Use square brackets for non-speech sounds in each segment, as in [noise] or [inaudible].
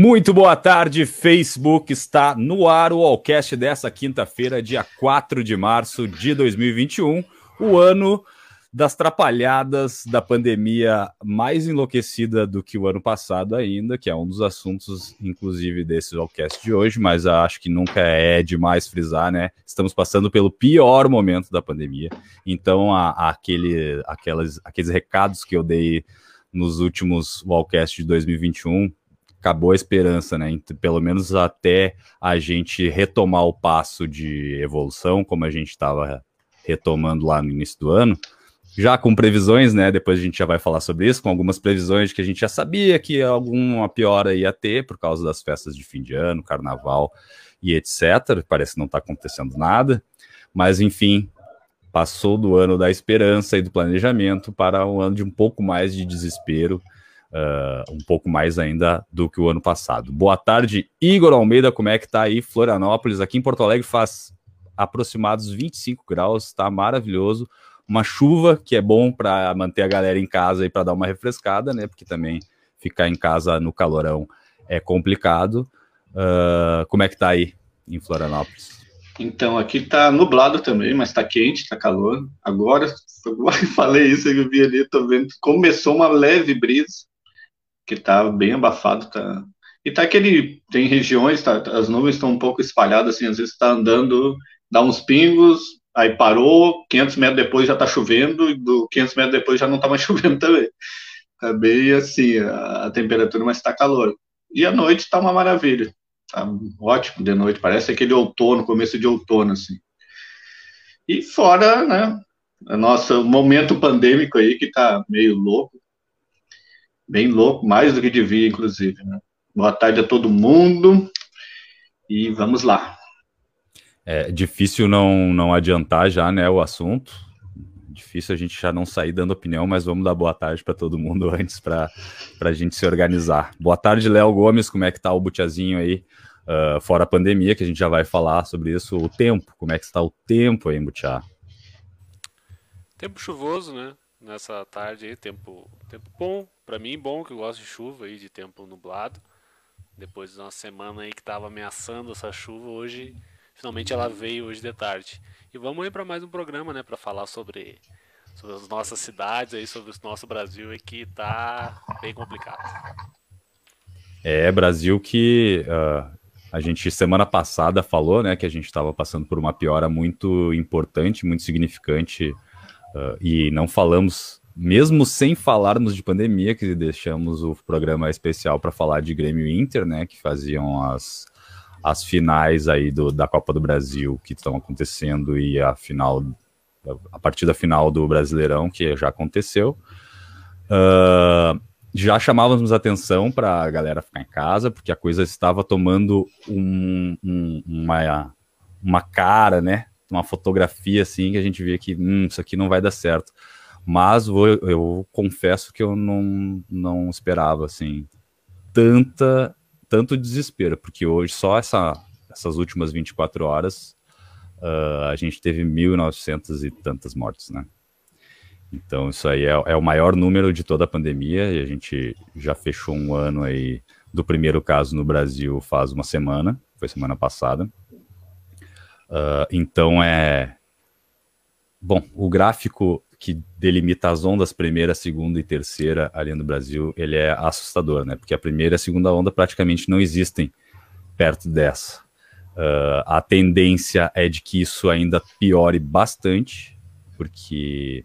Muito boa tarde, Facebook está no ar o Allcast dessa quinta-feira, dia 4 de março de 2021, o ano das trapalhadas da pandemia mais enlouquecida do que o ano passado ainda, que é um dos assuntos, inclusive, desse Allcast de hoje, mas acho que nunca é demais frisar, né? Estamos passando pelo pior momento da pandemia, então a, a aquele, aquelas, aqueles recados que eu dei nos últimos Wallcast de 2021 acabou a esperança, né? Pelo menos até a gente retomar o passo de evolução, como a gente estava retomando lá no início do ano, já com previsões, né? Depois a gente já vai falar sobre isso, com algumas previsões que a gente já sabia que alguma piora ia ter por causa das festas de fim de ano, carnaval e etc. Parece que não está acontecendo nada, mas enfim, passou do ano da esperança e do planejamento para um ano de um pouco mais de desespero uh, um pouco mais ainda do que o ano passado. Boa tarde, Igor Almeida, como é que tá aí Florianópolis? Aqui em Porto Alegre faz aproximados 25 graus, tá maravilhoso. Uma chuva que é bom para manter a galera em casa e para dar uma refrescada, né? Porque também ficar em casa no calorão é complicado. Uh, como é que tá aí em Florianópolis? Então, aqui tá nublado também, mas tá quente, tá calor. Agora, [laughs] agora falei isso, eu vi ali, tô vendo, começou uma leve brisa que tá bem abafado, tá. E tá aquele, tem regiões, tá, as nuvens estão um pouco espalhadas, assim, às vezes está andando, dá uns pingos, aí parou, 500 metros depois já tá chovendo, e do 500 metros depois já não tá mais [laughs] chovendo também. Tá bem assim, a, a temperatura, mas tá calor. E a noite tá uma maravilha. Tá ótimo de noite, parece aquele outono, começo de outono, assim. E fora, né, nosso momento pandêmico aí, que tá meio louco, bem louco, mais do que devia, inclusive. Né? Boa tarde a todo mundo e vamos lá. É difícil não, não adiantar já né, o assunto. Difícil a gente já não sair dando opinião, mas vamos dar boa tarde para todo mundo [laughs] antes para a gente se organizar. Boa tarde, Léo Gomes, como é que tá o Butiazinho aí? Uh, fora a pandemia, que a gente já vai falar sobre isso. O tempo, como é que está o tempo aí em Butiá? Tempo chuvoso, né? Nessa tarde aí, tempo, tempo bom, para mim, bom, que eu gosto de chuva e de tempo nublado. Depois de uma semana aí que estava ameaçando essa chuva, hoje finalmente ela veio hoje de tarde. E vamos aí para mais um programa, né, para falar sobre sobre as nossas cidades aí, sobre o nosso Brasil aí que tá bem complicado. É, Brasil que uh, a gente semana passada falou, né, que a gente estava passando por uma piora muito importante, muito significante, uh, e não falamos mesmo sem falarmos de pandemia, que deixamos o programa especial para falar de Grêmio e Inter, né, que faziam as, as finais aí do, da Copa do Brasil que estão acontecendo e a final, a partida final do Brasileirão, que já aconteceu. Uh, já chamávamos atenção para a galera ficar em casa, porque a coisa estava tomando um, um, uma, uma cara, né? Uma fotografia assim que a gente via que hum, isso aqui não vai dar certo. Mas vou, eu confesso que eu não, não esperava, assim, tanta, tanto desespero, porque hoje só essa, essas últimas 24 horas uh, a gente teve 1.900 e tantas mortes, né? Então isso aí é, é, o maior número de toda a pandemia e a gente já fechou um ano aí do primeiro caso no Brasil faz uma semana, foi semana passada. Uh, então é... Bom, o gráfico que delimita as ondas primeira, segunda e terceira ali no Brasil, ele é assustador, né? Porque a primeira e a segunda onda praticamente não existem perto dessa. Uh, a tendência é de que isso ainda piore bastante, porque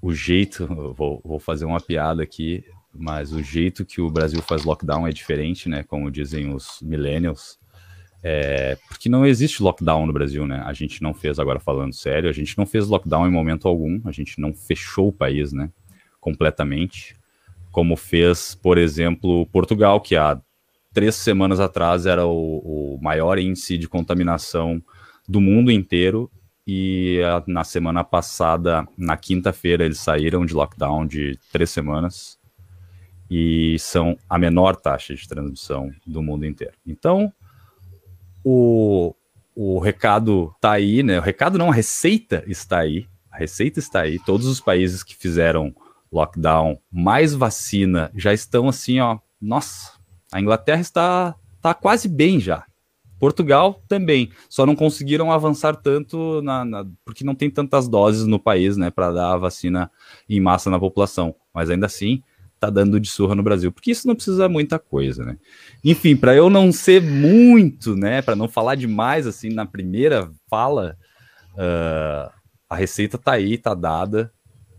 o jeito, vou, vou fazer uma piada aqui, mas o jeito que o Brasil faz lockdown é diferente, né? Como dizem os millennials. É, porque não existe lockdown no Brasil, né? A gente não fez, agora falando sério, a gente não fez lockdown em momento algum, a gente não fechou o país, né? Completamente. Como fez, por exemplo, Portugal, que há três semanas atrás era o, o maior índice de contaminação do mundo inteiro. E a, na semana passada, na quinta-feira, eles saíram de lockdown de três semanas e são a menor taxa de transmissão do mundo inteiro. Então, o, o recado tá aí, né? O recado não, a receita está aí. A receita está aí. Todos os países que fizeram lockdown mais vacina já estão assim, ó. Nossa, A Inglaterra está, está quase bem já. Portugal também, só não conseguiram avançar tanto na, na porque não tem tantas doses no país, né, para dar a vacina em massa na população. Mas ainda assim, tá dando de surra no Brasil, porque isso não precisa muita coisa, né? Enfim, para eu não ser muito, né, para não falar demais assim na primeira fala, uh, a receita tá aí, tá dada,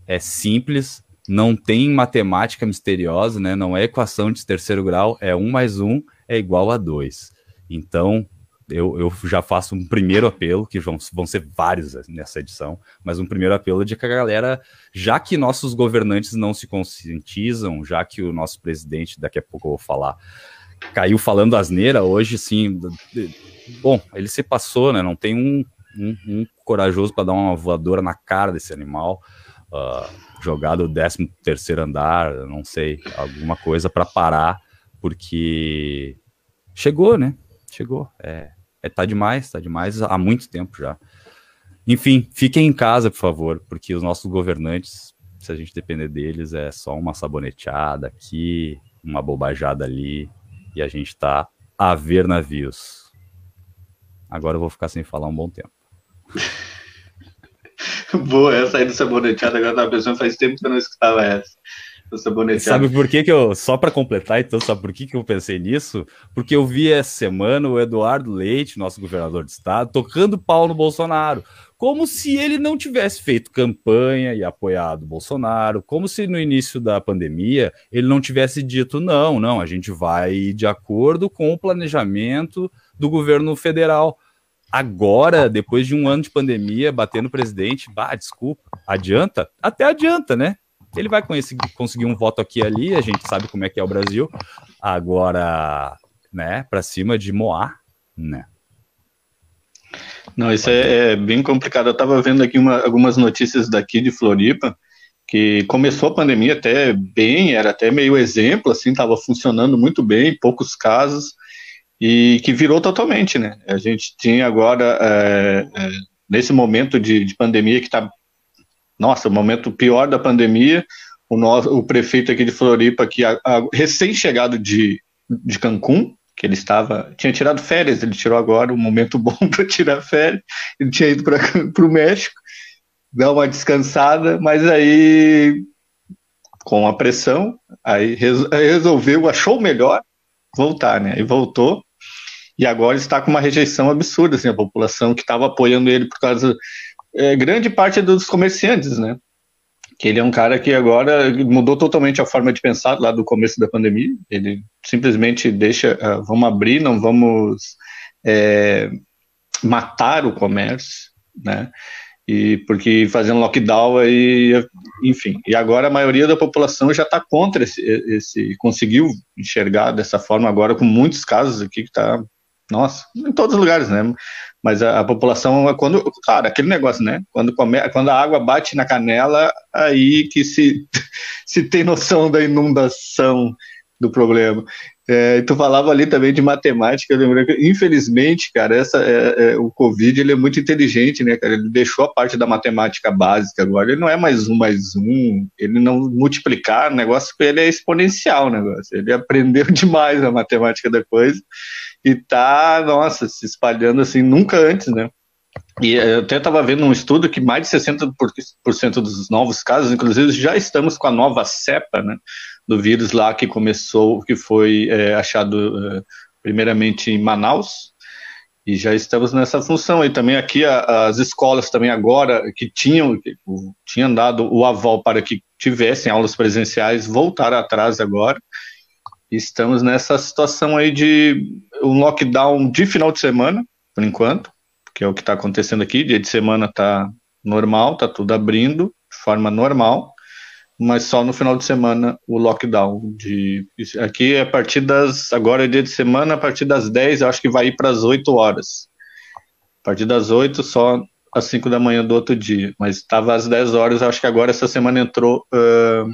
é simples, não tem matemática misteriosa, né? Não é equação de terceiro grau, é um mais um é igual a dois. Então, eu, eu já faço um primeiro apelo, que vão, vão ser vários nessa edição, mas um primeiro apelo de que a galera, já que nossos governantes não se conscientizam, já que o nosso presidente, daqui a pouco eu vou falar, caiu falando asneira, hoje sim, bom, ele se passou, né? Não tem um, um, um corajoso para dar uma voadora na cara desse animal. Uh, jogado o 13 terceiro andar, não sei, alguma coisa para parar, porque chegou, né? Chegou. É, é, tá demais, tá demais há muito tempo já. Enfim, fiquem em casa, por favor, porque os nossos governantes, se a gente depender deles, é só uma saboneteada aqui, uma bobajada ali, e a gente tá a ver navios. Agora eu vou ficar sem falar um bom tempo. [laughs] Boa, essa aí do saboneteado, agora tava pensando, faz tempo que eu não escutava essa. Sabe por que, que eu, só para completar, então, sabe por que, que eu pensei nisso? Porque eu vi essa semana o Eduardo Leite, nosso governador de estado, tocando pau no Bolsonaro, como se ele não tivesse feito campanha e apoiado o Bolsonaro, como se no início da pandemia ele não tivesse dito não, não, a gente vai de acordo com o planejamento do governo federal. Agora, depois de um ano de pandemia, batendo no presidente, bah, desculpa, adianta? Até adianta, né? Ele vai conseguir um voto aqui e ali, a gente sabe como é que é o Brasil. Agora, né, para cima de Moá, né? Não, isso é, é bem complicado. Eu estava vendo aqui uma, algumas notícias daqui de Floripa, que começou a pandemia até bem, era até meio exemplo, assim, estava funcionando muito bem, poucos casos, e que virou totalmente, né? A gente tinha agora, é, é, nesse momento de, de pandemia que está nossa, o momento pior da pandemia, o, nosso, o prefeito aqui de Floripa, que recém-chegado de, de Cancún, que ele estava, tinha tirado férias, ele tirou agora um momento [laughs] bom para tirar férias, ele tinha ido para [laughs] o México, dar uma descansada, mas aí, com a pressão, aí resolveu, achou melhor voltar, né? E voltou, e agora está com uma rejeição absurda, assim, a população que estava apoiando ele por causa é, grande parte dos comerciantes, né? Que ele é um cara que agora mudou totalmente a forma de pensar lá do começo da pandemia. Ele simplesmente deixa, uh, vamos abrir, não vamos é, matar o comércio, né? E porque fazendo lockdown aí, enfim. E agora a maioria da população já está contra esse, esse, conseguiu enxergar dessa forma agora com muitos casos aqui que está nossa, em todos os lugares, né? Mas a, a, população, quando, claro, aquele negócio, né? Quando, come, quando a água bate na canela, aí que se, [laughs] se tem noção da inundação do problema. É, tu falava ali também de matemática, eu lembro que, infelizmente, cara, essa, é, é, o Covid ele é muito inteligente, né, cara? Ele deixou a parte da matemática básica agora, ele não é mais um mais um, ele não multiplicar, o negócio ele é exponencial, o negócio. Ele aprendeu [laughs] demais a matemática depois e tá, nossa, se espalhando assim nunca antes, né? E eu até estava vendo um estudo que mais de 60% dos novos casos, inclusive, já estamos com a nova cepa, né, do vírus lá que começou, que foi é, achado é, primeiramente em Manaus, e já estamos nessa função. E também aqui a, as escolas também agora que tinham, tinham dado o aval para que tivessem aulas presenciais, voltaram atrás agora, estamos nessa situação aí de um lockdown de final de semana, por enquanto, que é o que está acontecendo aqui. Dia de semana está normal, está tudo abrindo de forma normal, mas só no final de semana o lockdown. De, aqui é a partir das. Agora é dia de semana, a partir das 10, eu acho que vai ir para as 8 horas. A partir das 8, só às 5 da manhã do outro dia. Mas estava às 10 horas, acho que agora essa semana entrou uh,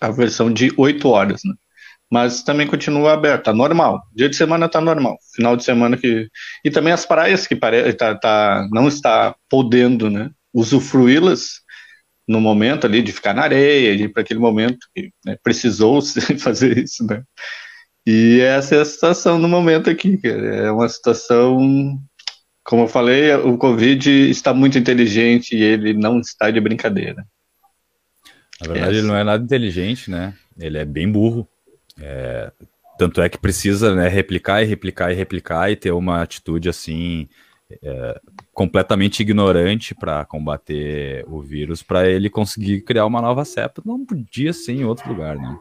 a versão de 8 horas, né? Mas também continua aberta, normal. Dia de semana está normal, final de semana que e também as praias que pare... tá, tá, não está podendo, né, usufruí-las no momento ali de ficar na areia, de ir para aquele momento que né, precisou [laughs] fazer isso, né? E essa é a situação no momento aqui, cara. É uma situação, como eu falei, o Covid está muito inteligente e ele não está de brincadeira. Na verdade, ele não é nada inteligente, né? Ele é bem burro. É... Tanto é que precisa né, replicar e replicar e replicar e ter uma atitude assim é, completamente ignorante para combater o vírus, para ele conseguir criar uma nova cepa. Não podia ser em outro lugar, né?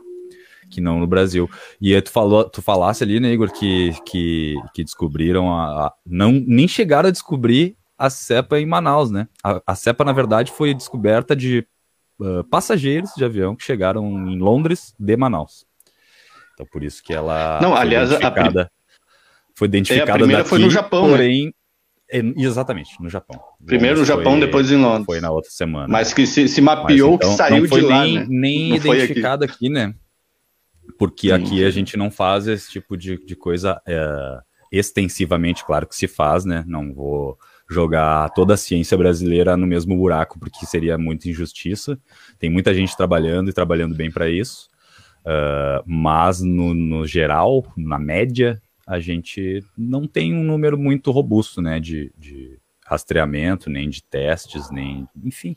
Que não no Brasil. E aí tu, falou, tu falasse ali, né, Igor, que, que, que descobriram a, a, Não, nem chegaram a descobrir a cepa em Manaus, né? A, a cepa, na verdade, foi descoberta de uh, passageiros de avião que chegaram em Londres de Manaus. Então, por isso que ela. Não, aliás, identificada, a, foi identificada. É, a primeira daqui, foi no Japão, né? porém, né? Exatamente, no Japão. Primeiro no Japão, foi, depois em Londres. Foi na outra semana. Mas que se, se mapeou então, que saiu de lá, nem, né? nem não identificado aqui. aqui. né? Porque sim, aqui a gente não faz esse tipo de, de coisa é, extensivamente, claro que se faz, né? Não vou jogar toda a ciência brasileira no mesmo buraco, porque seria muita injustiça. Tem muita gente trabalhando e trabalhando bem para isso. Uh, mas no, no geral, na média, a gente não tem um número muito robusto, né, de, de rastreamento, nem de testes, nem, enfim.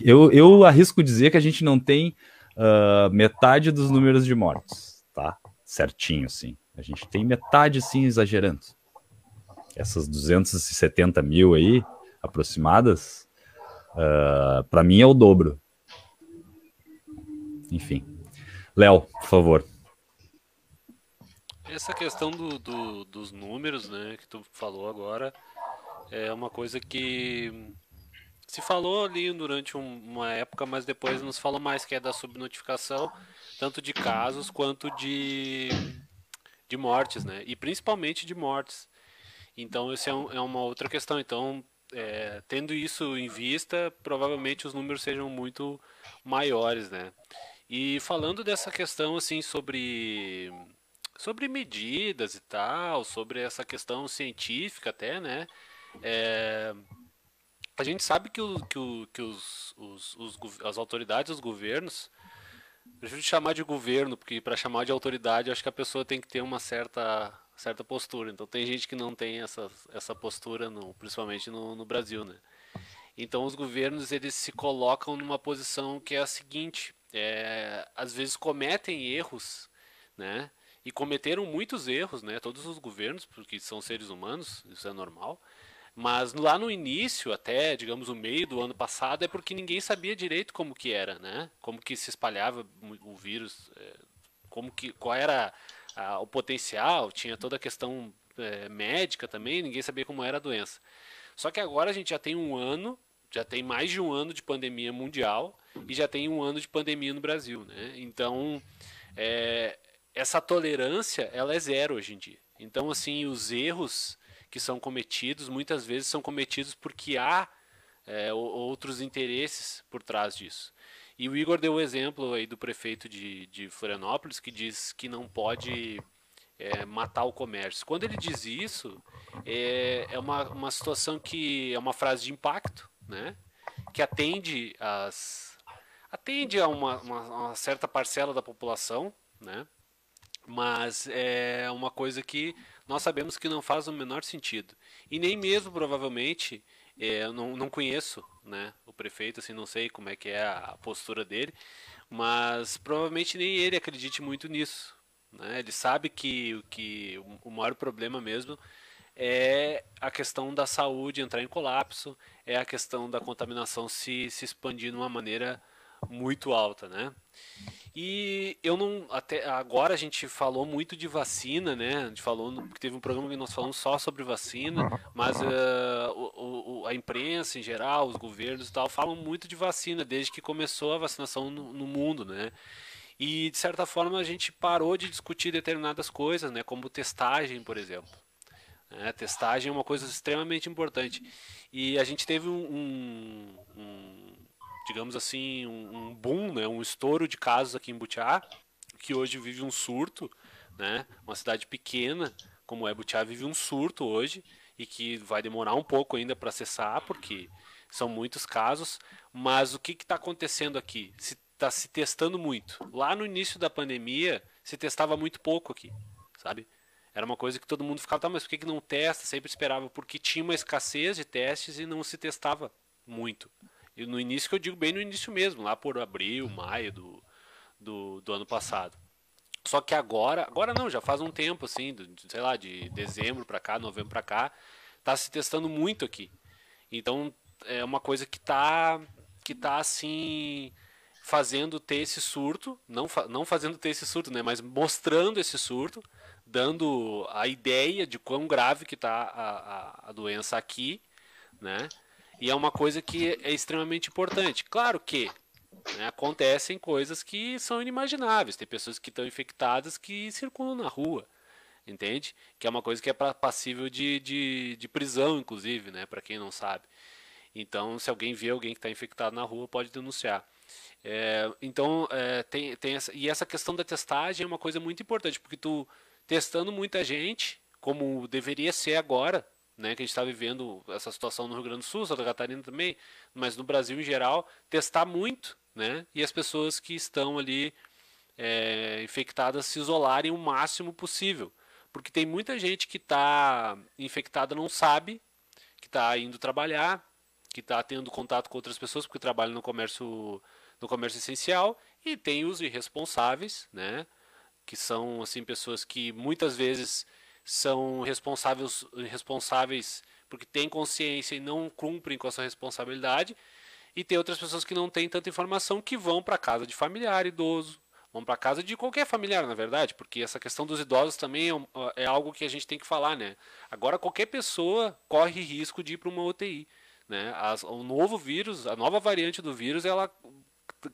Eu, eu arrisco dizer que a gente não tem uh, metade dos números de mortes, tá? Certinho, sim. A gente tem metade, sim, exagerando. Essas 270 mil aí, aproximadas, uh, ah, para mim é o dobro. Enfim. Léo, por favor. Essa questão do, do, dos números, né, que tu falou agora, é uma coisa que se falou ali durante um, uma época, mas depois nos falou mais, que é da subnotificação, tanto de casos quanto de, de mortes, né? E principalmente de mortes. Então, isso é, um, é uma outra questão. Então, é, tendo isso em vista, provavelmente os números sejam muito maiores, né? E falando dessa questão, assim, sobre sobre medidas e tal, sobre essa questão científica até, né? É, a gente sabe que, o, que, o, que os, os, os, as autoridades, os governos, eu chamar de governo, porque para chamar de autoridade acho que a pessoa tem que ter uma certa, certa postura. Então tem gente que não tem essa, essa postura, no, principalmente no, no Brasil, né? Então os governos eles se colocam numa posição que é a seguinte: é, às vezes cometem erros, né? e cometeram muitos erros, né? Todos os governos, porque são seres humanos, isso é normal. Mas lá no início, até digamos o meio do ano passado, é porque ninguém sabia direito como que era, né? Como que se espalhava o vírus, é, como que qual era a, o potencial, tinha toda a questão é, médica também, ninguém sabia como era a doença. Só que agora a gente já tem um ano, já tem mais de um ano de pandemia mundial e já tem um ano de pandemia no Brasil, né? Então é, essa tolerância ela é zero hoje em dia. Então, assim, os erros que são cometidos muitas vezes são cometidos porque há é, outros interesses por trás disso. E o Igor deu o exemplo aí do prefeito de, de Florianópolis que diz que não pode é, matar o comércio. Quando ele diz isso, é, é uma, uma situação que é uma frase de impacto, né? Que atende as atende a uma, uma, uma certa parcela da população, né? Mas é uma coisa que nós sabemos que não faz o menor sentido. E nem mesmo, provavelmente, é, eu não, não conheço né, o prefeito, assim, não sei como é que é a postura dele, mas provavelmente nem ele acredite muito nisso. Né? Ele sabe que, que o maior problema mesmo é a questão da saúde entrar em colapso, é a questão da contaminação se, se expandir de uma maneira muito alta, né? E eu não. Até agora a gente falou muito de vacina, né? A gente falou. Porque teve um programa que nós falamos só sobre vacina, mas uh, o, o, a imprensa em geral, os governos e tal, falam muito de vacina desde que começou a vacinação no, no mundo, né? E de certa forma a gente parou de discutir determinadas coisas, né? Como testagem, por exemplo. É, testagem é uma coisa extremamente importante. E a gente teve um, um, um digamos assim, um, um boom, né, um estouro de casos aqui em Butiá, que hoje vive um surto, né, uma cidade pequena como é Butiá vive um surto hoje e que vai demorar um pouco ainda para cessar, porque são muitos casos, mas o que está acontecendo aqui? Se está se testando muito. Lá no início da pandemia, se testava muito pouco aqui, sabe? Era uma coisa que todo mundo ficava, tá, mas por que, que não testa? Sempre esperava, porque tinha uma escassez de testes e não se testava muito. E no início, que eu digo bem no início mesmo, lá por abril, maio do, do, do ano passado. Só que agora, agora não, já faz um tempo, assim, do, sei lá, de dezembro para cá, novembro para cá, tá se testando muito aqui. Então é uma coisa que tá, que tá assim, fazendo ter esse surto, não, não fazendo ter esse surto, né, mas mostrando esse surto, dando a ideia de quão grave que tá a, a, a doença aqui, né? E é uma coisa que é extremamente importante. Claro que né, acontecem coisas que são inimagináveis. Tem pessoas que estão infectadas que circulam na rua, entende? Que é uma coisa que é passível de, de, de prisão, inclusive, né? Para quem não sabe. Então, se alguém vê alguém que está infectado na rua, pode denunciar. É, então, é, tem, tem essa, e essa questão da testagem é uma coisa muito importante, porque tu testando muita gente, como deveria ser agora, né, que a gente está vivendo essa situação no Rio Grande do Sul, Santa Catarina também, mas no Brasil em geral, testar muito, né, e as pessoas que estão ali é, infectadas se isolarem o máximo possível, porque tem muita gente que está infectada não sabe que está indo trabalhar, que está tendo contato com outras pessoas porque trabalha no comércio no comércio essencial e tem os irresponsáveis, né, que são assim pessoas que muitas vezes são responsáveis, responsáveis porque têm consciência e não cumprem com a sua responsabilidade. E tem outras pessoas que não têm tanta informação que vão para casa de familiar idoso, vão para casa de qualquer familiar, na verdade, porque essa questão dos idosos também é, é, algo que a gente tem que falar, né? Agora qualquer pessoa corre risco de ir para uma UTI, né? As, o novo vírus, a nova variante do vírus, ela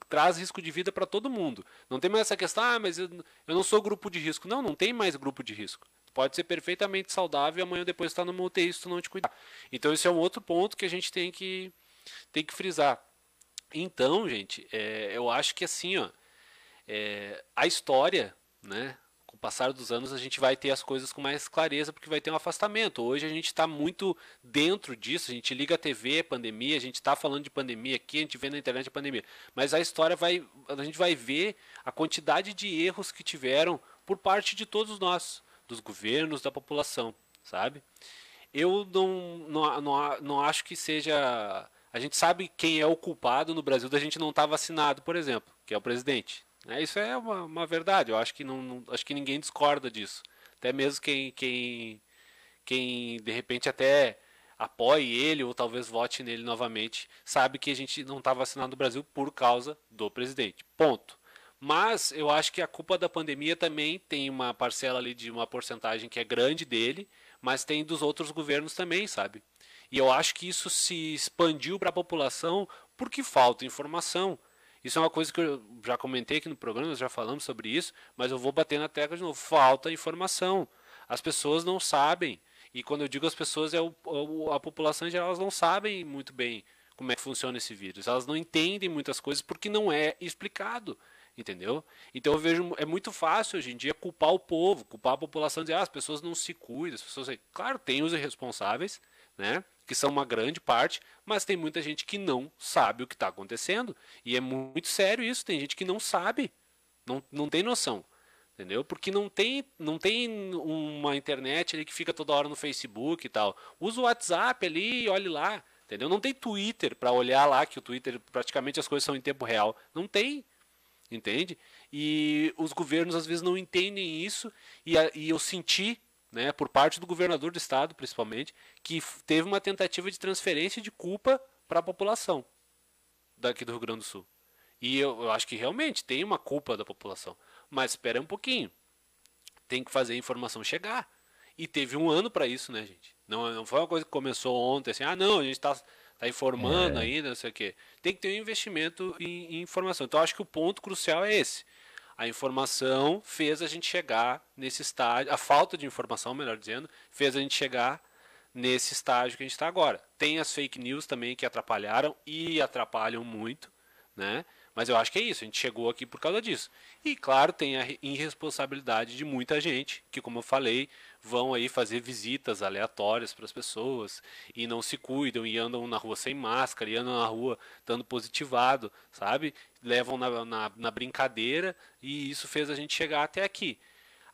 traz risco de vida para todo mundo. Não tem mais essa questão, ah, mas eu, eu não sou grupo de risco. Não, não tem mais grupo de risco pode ser perfeitamente saudável e amanhã depois estar tá numa UTI se tu não te cuidar. Então esse é um outro ponto que a gente tem que, tem que frisar. Então, gente, é, eu acho que assim, ó, é, a história, né, o passar dos anos a gente vai ter as coisas com mais clareza porque vai ter um afastamento. Hoje a gente está muito dentro disso, a gente liga a TV, pandemia, a gente está falando de pandemia aqui, a gente vê na internet a pandemia. Mas a história vai, a gente vai ver a quantidade de erros que tiveram por parte de todos nós dos governos, da população, sabe? Eu não, não, não, não acho que seja. A gente sabe quem é o culpado no Brasil da gente não estar tá vacinado, por exemplo, que é o presidente. É, isso é uma, uma verdade. Eu acho que não, não, acho que ninguém discorda disso. Até mesmo quem, quem, quem de repente até apoie ele ou talvez vote nele novamente, sabe que a gente não está vacinado no Brasil por causa do presidente. Ponto. Mas eu acho que a culpa da pandemia também tem uma parcela ali de uma porcentagem que é grande dele, mas tem dos outros governos também, sabe? E eu acho que isso se expandiu para a população porque falta informação. Isso é uma coisa que eu já comentei aqui no programa, nós já falamos sobre isso, mas eu vou bater na tecla de novo. Falta informação. As pessoas não sabem. E quando eu digo as pessoas, é o, a população em geral, elas não sabem muito bem como é que funciona esse vírus. Elas não entendem muitas coisas porque não é explicado. Entendeu? Então eu vejo, é muito fácil hoje em dia culpar o povo, culpar a população, dizer, ah, as pessoas não se cuidam, as pessoas. Claro, tem os irresponsáveis, né? Que são uma grande parte, mas tem muita gente que não sabe o que está acontecendo. E é muito sério isso, tem gente que não sabe, não, não tem noção. Entendeu? Porque não tem, não tem uma internet ali que fica toda hora no Facebook e tal. Usa o WhatsApp ali e olhe lá. Entendeu? Não tem Twitter para olhar lá, que o Twitter praticamente as coisas são em tempo real. Não tem entende? E os governos às vezes não entendem isso e, e eu senti, né, por parte do governador do estado, principalmente, que teve uma tentativa de transferência de culpa para a população daqui do Rio Grande do Sul. E eu, eu, acho que realmente tem uma culpa da população, mas espera um pouquinho. Tem que fazer a informação chegar. E teve um ano para isso, né, gente? Não, não foi uma coisa que começou ontem, assim, ah, não, a gente está tá informando é. ainda, não sei o quê. Tem que ter um investimento em, em informação. Então, acho que o ponto crucial é esse. A informação fez a gente chegar nesse estágio, a falta de informação, melhor dizendo, fez a gente chegar nesse estágio que a gente está agora. Tem as fake news também que atrapalharam e atrapalham muito, né? Mas eu acho que é isso, a gente chegou aqui por causa disso. E claro, tem a irresponsabilidade de muita gente, que como eu falei, vão aí fazer visitas aleatórias para as pessoas e não se cuidam e andam na rua sem máscara e andam na rua dando positivado, sabe? Levam na, na, na brincadeira e isso fez a gente chegar até aqui.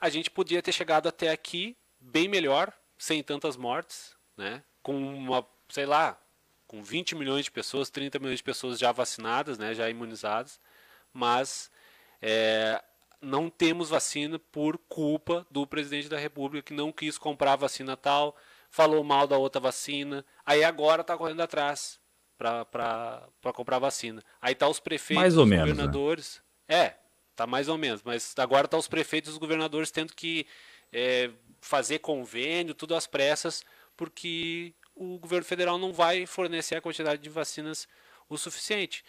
A gente podia ter chegado até aqui bem melhor, sem tantas mortes, né? Com uma, sei lá, com 20 milhões de pessoas, 30 milhões de pessoas já vacinadas, né, já imunizadas, mas é, não temos vacina por culpa do presidente da República que não quis comprar vacina tal, falou mal da outra vacina, aí agora está correndo atrás para comprar vacina. Aí tá os prefeitos, mais ou os menos, né? governadores. Né? É, tá mais ou menos, mas agora tá os prefeitos e os governadores tendo que é, fazer convênio, tudo às pressas, porque o governo federal não vai fornecer a quantidade de vacinas o suficiente.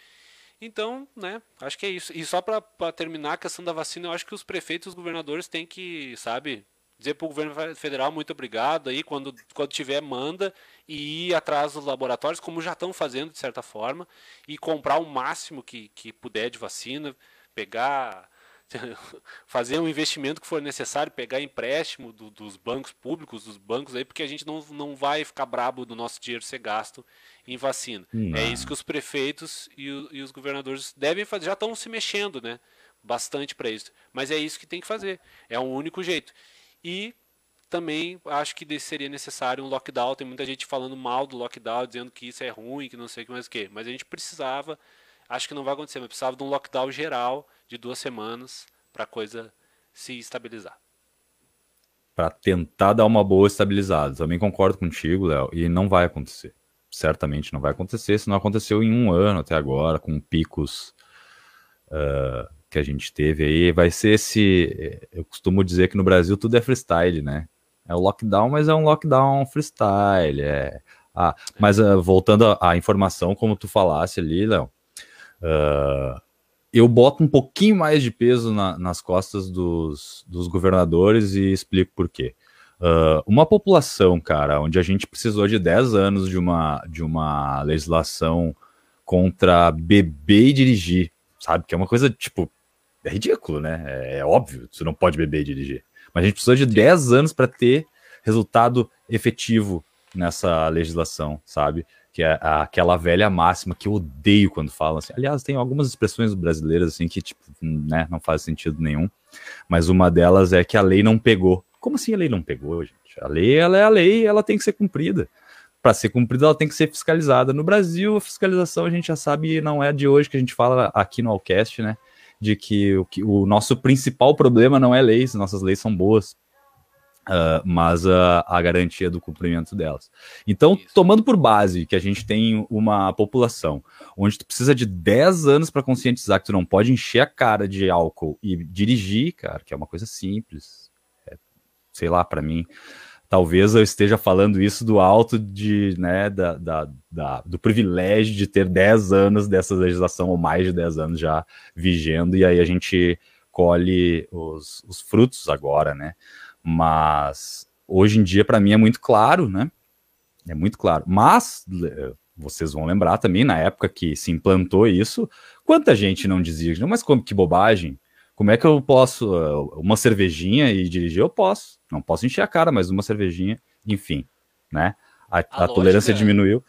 Então, né, acho que é isso. E só para terminar a questão da vacina, eu acho que os prefeitos e os governadores têm que, sabe, dizer para o governo federal muito obrigado aí, quando, quando tiver, manda e ir atrás dos laboratórios, como já estão fazendo de certa forma, e comprar o máximo que, que puder de vacina, pegar [laughs] fazer um investimento que for necessário, pegar empréstimo do, dos bancos públicos, dos bancos aí, porque a gente não, não vai ficar brabo do nosso dinheiro ser gasto em vacina. Não. É isso que os prefeitos e, o, e os governadores devem fazer, já estão se mexendo, né? Bastante para isso. Mas é isso que tem que fazer. É o um único jeito. E também acho que seria necessário um lockdown. Tem muita gente falando mal do lockdown, dizendo que isso é ruim, que não sei o que mais o que. Mas a gente precisava, acho que não vai acontecer, mas precisava de um lockdown geral de duas semanas para a coisa se estabilizar. Para tentar dar uma boa estabilizada. Também concordo contigo, Léo, e não vai acontecer. Certamente não vai acontecer, se não aconteceu em um ano até agora, com picos uh, que a gente teve aí. Vai ser esse. Eu costumo dizer que no Brasil tudo é freestyle, né? É o lockdown, mas é um lockdown freestyle. É... Ah, mas uh, voltando à informação, como tu falasse ali, Léo, uh, eu boto um pouquinho mais de peso na, nas costas dos, dos, governadores e explico por quê. Uh, uma população, cara, onde a gente precisou de 10 anos de uma, de uma legislação contra beber e dirigir, sabe? Que é uma coisa, tipo, é ridículo, né? É, é óbvio, você não pode beber e dirigir. Mas a gente precisou de 10 anos para ter resultado efetivo nessa legislação, sabe? Que é aquela velha máxima que eu odeio quando falam assim. Aliás, tem algumas expressões brasileiras assim que tipo, né, não faz sentido nenhum, mas uma delas é que a lei não pegou. Como assim a lei não pegou, gente? A lei, ela é a lei, ela tem que ser cumprida. Para ser cumprida, ela tem que ser fiscalizada. No Brasil, a fiscalização a gente já sabe, não é de hoje que a gente fala aqui no Alcast, né? De que o, que o nosso principal problema não é leis, nossas leis são boas. Uh, mas a, a, garantia do cumprimento delas. Então, Isso. tomando por base que a gente tem uma população onde tu precisa de 10 anos para conscientizar que tu não pode encher a cara de álcool e dirigir, cara, que é uma coisa simples, é, sei lá, para mim, talvez eu esteja falando isso do alto de, né, da, da, da, do privilégio de ter 10 anos dessa legislação, ou mais de 10 anos já vigendo, e aí a gente colhe os, os frutos agora, né? Mas hoje em dia, para mim, é muito claro, né? É muito claro. Mas vocês vão lembrar também, na época que se implantou isso, quanta gente não dizia, mas como que bobagem? Como é que eu posso, uh, uma cervejinha e dirigir? Eu posso. Não posso encher a cara, mas uma cervejinha, enfim, né? A, a, a lógica, tolerância diminuiu.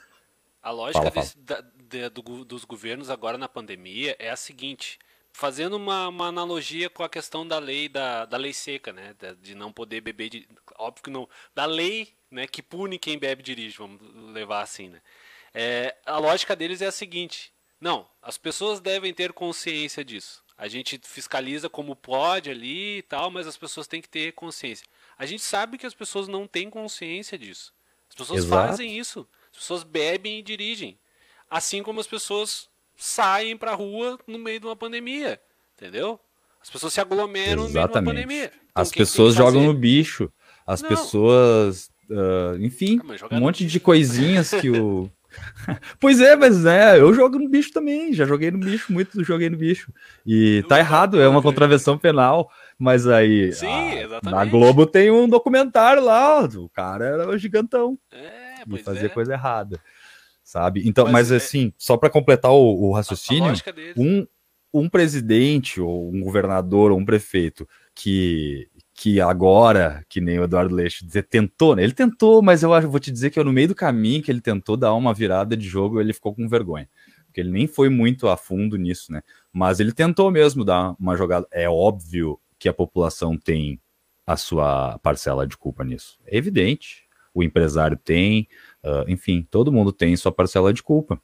A lógica fala, fala. Desse, da, de, do, dos governos agora na pandemia é a seguinte: fazendo uma, uma, analogia com a questão da lei da, da lei seca, né, de não poder beber, de, óbvio que não, da lei, né, que pune quem bebe e dirige, vamos levar assim, né. É, a lógica deles é a seguinte: não, as pessoas devem ter consciência disso. A gente fiscaliza como pode ali e tal, mas as pessoas têm que ter consciência. A gente sabe que as pessoas não têm consciência disso. As pessoas Exato. fazem isso. As pessoas bebem e dirigem. Assim como as pessoas saem pra rua no meio de uma pandemia. Entendeu? As pessoas se aglomeram Exatamente. no meio de uma pandemia. Então, as pessoas jogam no bicho. As Não. pessoas. Uh, enfim, ah, um monte de coisinhas que o. [laughs] pois é, mas né, eu jogo no bicho também. Já joguei no bicho, muito joguei no bicho. E tá errado, é uma contravenção penal. Mas aí. Sim, a, exatamente. Na Globo tem um documentário lá, o cara era o gigantão. É, e fazia é. coisa errada sabe? Então, mas, mas é... assim, só para completar o, o raciocínio, um, um presidente ou um governador ou um prefeito que que agora, que nem o Eduardo Leite tentou, né? Ele tentou, mas eu acho, vou te dizer que eu, no meio do caminho que ele tentou dar uma virada de jogo, ele ficou com vergonha. Porque ele nem foi muito a fundo nisso, né? Mas ele tentou mesmo dar uma jogada. É óbvio que a população tem a sua parcela de culpa nisso. É evidente. O empresário tem, uh, enfim, todo mundo tem sua parcela de culpa.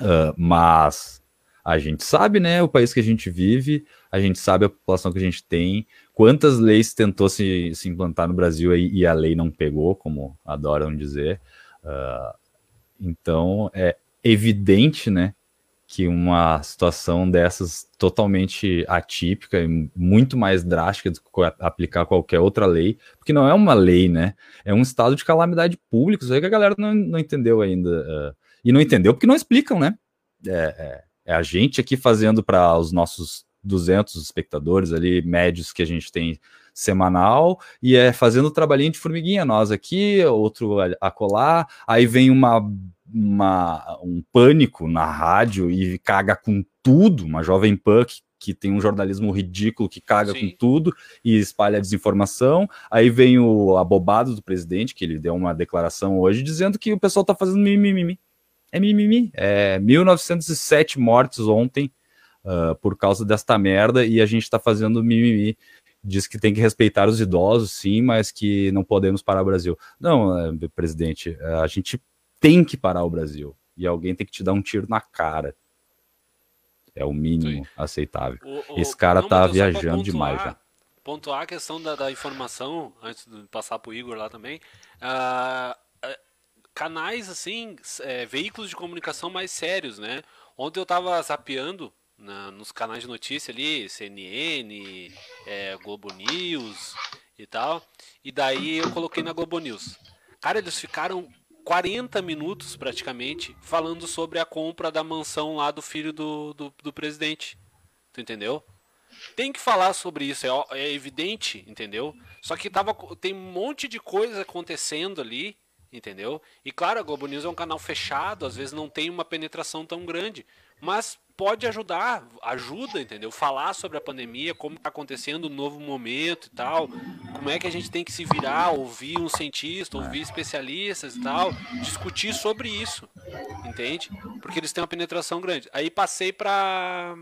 Uh, mas a gente sabe, né, o país que a gente vive, a gente sabe a população que a gente tem, quantas leis tentou se, se implantar no Brasil aí, e a lei não pegou, como adoram dizer. Uh, então é evidente, né, que uma situação dessas totalmente atípica e muito mais drástica do que aplicar qualquer outra lei, porque não é uma lei, né? É um estado de calamidade pública, isso aí que a galera não, não entendeu ainda. Uh, e não entendeu porque não explicam, né? É, é, é a gente aqui fazendo para os nossos 200 espectadores ali, médios que a gente tem semanal, e é fazendo o trabalhinho de formiguinha, nós aqui, outro a colar, aí vem uma, uma, um pânico na rádio e caga com tudo, uma jovem punk que tem um jornalismo ridículo que caga Sim. com tudo e espalha desinformação. Aí vem o abobado do presidente, que ele deu uma declaração hoje dizendo que o pessoal tá fazendo mimimi. É mimimi. É 1907 mortes ontem uh, por causa desta merda e a gente está fazendo mimimi. Diz que tem que respeitar os idosos, sim, mas que não podemos parar o Brasil. Não, uh, presidente, uh, a gente tem que parar o Brasil e alguém tem que te dar um tiro na cara. É o mínimo sim. aceitável. O, o, Esse cara não, tá viajando demais já pontuar a questão da, da, informação, antes de passar para o Igor lá também. Uh, canais, assim, é, veículos de comunicação mais sérios, né? Ontem eu tava zapeando na, nos canais de notícia ali, CNN, é, Globo News e tal, e daí eu coloquei na Globo News. Cara, eles ficaram 40 minutos praticamente falando sobre a compra da mansão lá do filho do, do, do presidente. Tu entendeu? Tem que falar sobre isso, é, é evidente, entendeu? Só que tava, tem um monte de coisa acontecendo ali entendeu? E claro, a Globo News é um canal fechado, às vezes não tem uma penetração tão grande, mas pode ajudar, ajuda, entendeu? Falar sobre a pandemia, como está acontecendo um novo momento e tal, como é que a gente tem que se virar, ouvir um cientista, ouvir especialistas e tal, discutir sobre isso, entende? Porque eles têm uma penetração grande. Aí passei para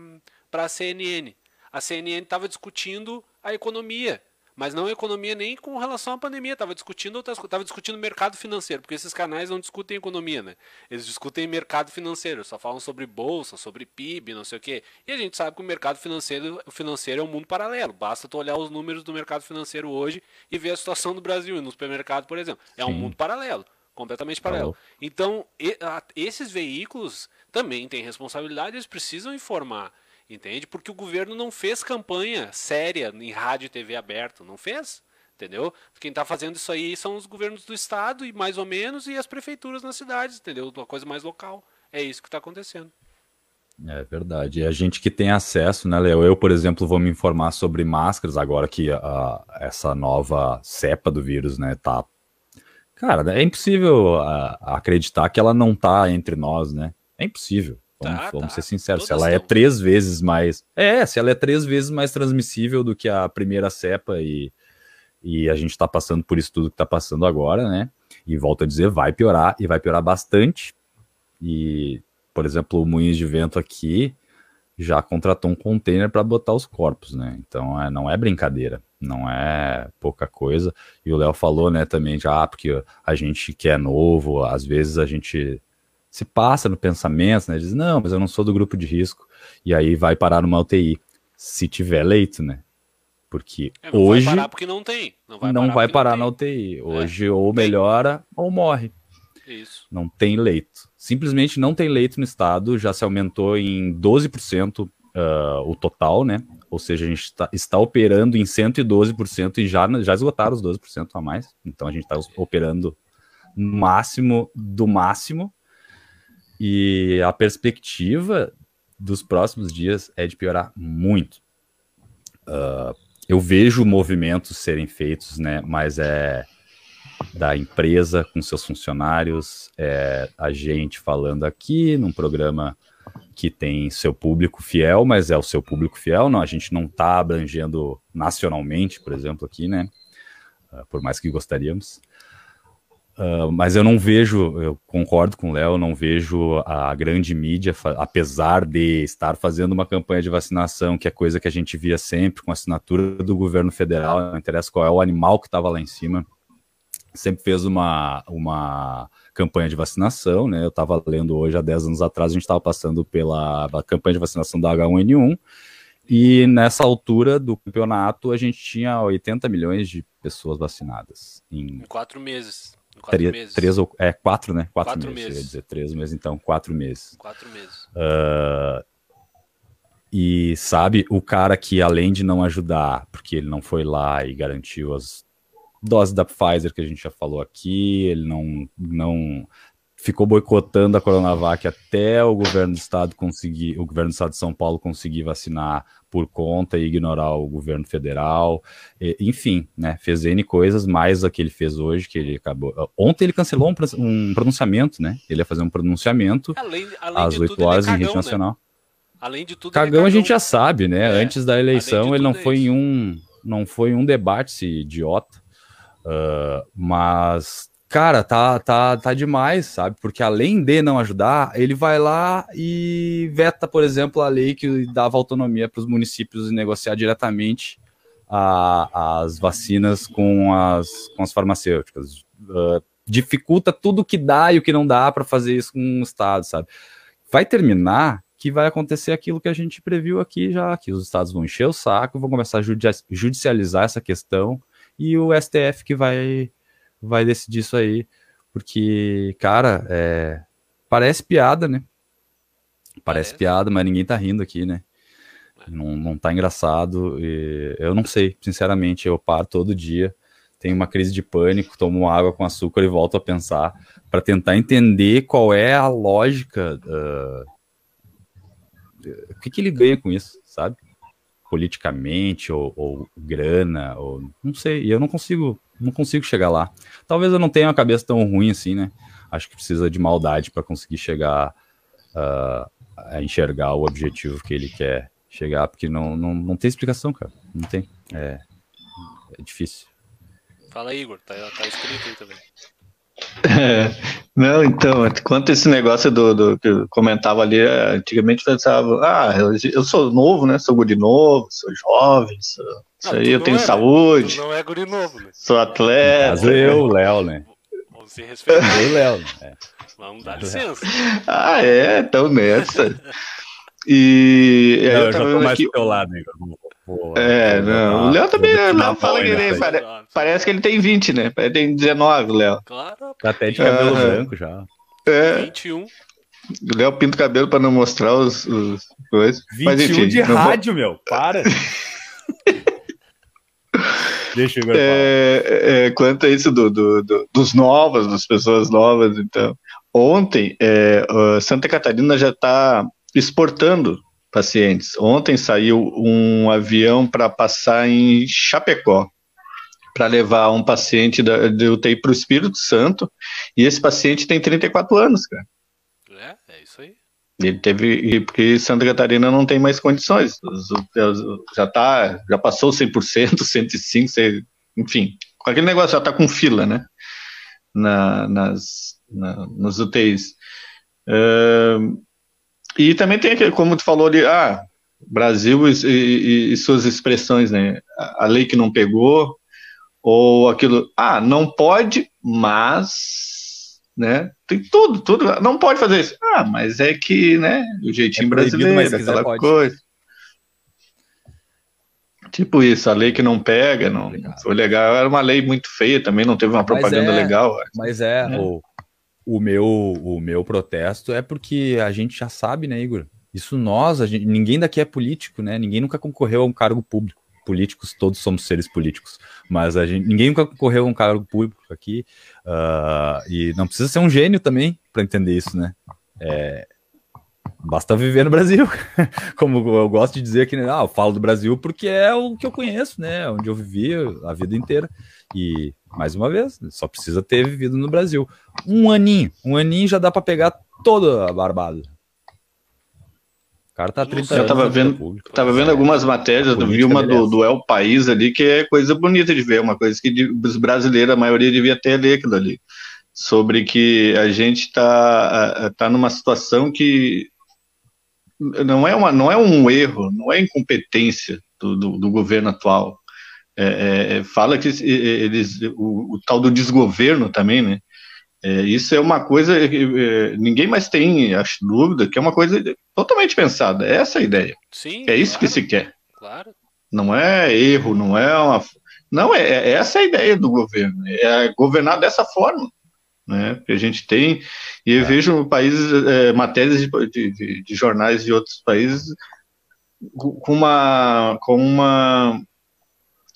para a CNN. A CNN estava discutindo a economia mas não economia nem com relação à pandemia. Estava discutindo estava discutindo mercado financeiro, porque esses canais não discutem economia, né? Eles discutem mercado financeiro, só falam sobre bolsa, sobre PIB, não sei o quê. E a gente sabe que o mercado financeiro, o financeiro é um mundo paralelo. Basta tu olhar os números do mercado financeiro hoje e ver a situação do Brasil no supermercado, por exemplo. É Sim. um mundo paralelo completamente paralelo. Então, esses veículos também têm responsabilidade, eles precisam informar. Entende? Porque o governo não fez campanha séria em rádio e TV aberto, não fez. Entendeu? Quem está fazendo isso aí são os governos do estado e mais ou menos e as prefeituras nas cidades, entendeu? Uma coisa mais local. É isso que está acontecendo. É verdade. E a gente que tem acesso, né, Leo? Eu, por exemplo, vou me informar sobre máscaras agora que essa nova cepa do vírus, né, tá. Cara, é impossível a, acreditar que ela não tá entre nós, né? É impossível. Vamos, tá, vamos tá. ser sinceros, Todas se ela é três vezes mais. É, se ela é três vezes mais transmissível do que a primeira cepa e, e a gente está passando por isso tudo que está passando agora, né? E volto a dizer, vai piorar e vai piorar bastante. E, por exemplo, o Moinhos de Vento aqui já contratou um container para botar os corpos, né? Então é, não é brincadeira, não é pouca coisa. E o Léo falou, né, também já, ah, porque a gente que é novo, às vezes a gente se passa no pensamento, né? Diz, não, mas eu não sou do grupo de risco. E aí vai parar numa UTI, se tiver leito, né? Porque é, não hoje. Vai parar porque não tem. Não vai não parar, vai parar na UTI. É. Hoje é, ou melhora ou morre. Isso. Não tem leito. Simplesmente não tem leito no estado, já se aumentou em 12% uh, ah, o total, né? Ou seja, a gente está, está operando em 112% e já, já esgotaram os 12% a mais. Então a gente está operando no máximo do máximo e a perspectiva dos próximos dias é de piorar muito. Uh, eu vejo movimentos serem feitos, né? Mas é da empresa com seus funcionários, é a gente falando aqui num programa que tem seu público fiel, mas é o seu público fiel, não, a gente não está abrangendo nacionalmente, por exemplo, aqui, né? Uh, por mais que gostaríamos. Uh, mas eu não vejo, eu concordo com o Léo, não vejo a grande mídia, apesar de estar fazendo uma campanha de vacinação, que é coisa que a gente via sempre com assinatura do governo federal, não interessa qual é o animal que estava lá em cima, sempre fez uma, uma campanha de vacinação, né? Eu estava lendo hoje, há 10 anos atrás, a gente estava passando pela campanha de vacinação da H1N1, e nessa altura do campeonato a gente tinha 80 milhões de pessoas vacinadas. Em, em quatro meses. Quatro três, meses. Três ou, é, quatro, né? Quatro, quatro meses, meses. ia dizer três meses, então, quatro meses. Quatro meses. Uh, e sabe, o cara que além de não ajudar, porque ele não foi lá e garantiu as dose da Pfizer que a gente já falou aqui, ele não, não ficou boicotando a Coronavac até o governo do estado conseguir, o governo do estado de São Paulo conseguir vacinar por conta e ignorar o governo federal, e, enfim, né, fez N coisas, mais a que ele fez hoje, que ele acabou, ontem ele cancelou um, um pronunciamento, né, ele ia fazer um pronunciamento além, além às 8 horas é cagão, em rede nacional. Né? Além de tudo, cagão, é a gente já sabe, né, é, antes da eleição ele não é foi em um, não foi um debate esse idiota, Uh, mas, cara, tá, tá, tá demais, sabe? Porque além de não ajudar, ele vai lá e veta, por exemplo, a lei que dava autonomia para os municípios negociar diretamente a, as vacinas com as, com as farmacêuticas. Uh, dificulta tudo que dá e o que não dá para fazer isso com o Estado, sabe? Vai terminar que vai acontecer aquilo que a gente previu aqui já, que os estados vão encher o saco, vão começar a judicializar essa questão e o STF que vai, vai decidir isso aí. Porque, cara, é, parece piada, né? Parece, parece, piada, mas ninguém tá rindo aqui, né? Não, não tá engraçado. eu não sei, sinceramente, eu paro todo dia, tenho uma crise de pânico, tomo água com açúcar e volto a pensar para tentar entender qual é a lógica. Uh, o que, que ele ganha com isso, sabe? Politicamente ou, ou, grana ou não sei e eu não consigo não consigo chegar lá. Talvez eu não tenha uma cabeça tão ruim assim né? Acho que precisa de maldade para conseguir chegar uh, a enxergar o objetivo que ele quer chegar porque não, não, não tem explicação cara. Não tem. É, é difícil. Fala Igor. Tá, tá escrito aí também é, não, então, quanto esse negócio do, do que eu comentava ali, é, antigamente eu pensava, ah, eu, eu, sou novo, né? Sou guri novo, sou jovem, sou, isso aí eu tenho é, saúde. não é guri novo, né? Sou atleta. Mas eu, o Léo, né? Vamos se respeitar. Eu, Léo, né? Vamos dar licença. Ah, é, então nessa. [laughs] E não, eu, eu já tô mais aqui... do teu lado, Igor. Porra, é, não. O Léo também não fala que ele pare... parece que ele tem 20, né? Ele tem 19, Léo. Claro. Tá até de cabelo uhum. branco já. É. 21. O Léo pinta o cabelo pra não mostrar os, os coisas. 21 Mas, enfim, de rádio, vou... meu. Para. [laughs] Deixa eu é, é, Quanto a isso do, do, do, dos novos, das pessoas novas, então. Ontem, é, Santa Catarina já está exportando pacientes. Ontem saiu um avião para passar em Chapecó para levar um paciente da, de UTI para o Espírito Santo e esse paciente tem 34 anos, cara. É, é isso aí. Ele teve, porque Santa Catarina não tem mais condições, já tá, já passou 100%, 105, [laughs] enfim, aquele negócio já está com fila, né, na, nas, na, nos UTIs. Uh, e também tem aquele, como tu falou ali, ah, Brasil e, e, e, suas expressões, né? A lei que não pegou, ou aquilo, ah, não pode, mas, né? Tem tudo, tudo, não pode fazer isso. Ah, mas é que, né? O jeitinho é brasileiro, aquela pode. coisa. Tipo isso, a lei que não pega, não foi legal. Era uma lei muito feia também, não teve uma propaganda é, legal. Mas é, é. O, o meu, o meu protesto é porque a gente já sabe, né, Igor? Isso nós, gente, ninguém daqui é político, né? Ninguém nunca concorreu a um cargo público. Políticos, todos somos seres políticos, mas a gente, ninguém nunca concorreu a um cargo público aqui. Uh, e não precisa ser um gênio também para entender isso, né? É, basta viver no Brasil. [laughs] Como eu gosto de dizer que né, ah, eu falo do Brasil porque é o que eu conheço, né? Onde eu vivi a vida inteira. E mais uma vez, só precisa ter vivido no Brasil. Um aninho, um aninho já dá para pegar toda a barbada. cara tá 30 eu anos. tava vendo, tava vendo algumas matérias, vi uma do, do El País ali, que é coisa bonita de ver, uma coisa que os brasileiros, a maioria devia ter ler aquilo ali. Sobre que a gente tá, tá numa situação que não é, uma, não é um erro, não é incompetência do, do, do governo atual. É, é, fala que eles, o, o, tal do desgoverno também, né? É, isso é uma coisa que é, ninguém mais tem, acho, dúvida, que é uma coisa totalmente pensada. É essa a ideia. Sim, é isso que se quer. Claro. Não é erro, não é uma. Não, é, é essa a ideia do governo. É governar dessa forma. Né, que a gente tem, e eu é. vejo países, é, matérias de, de, de, jornais de outros países com uma, com uma,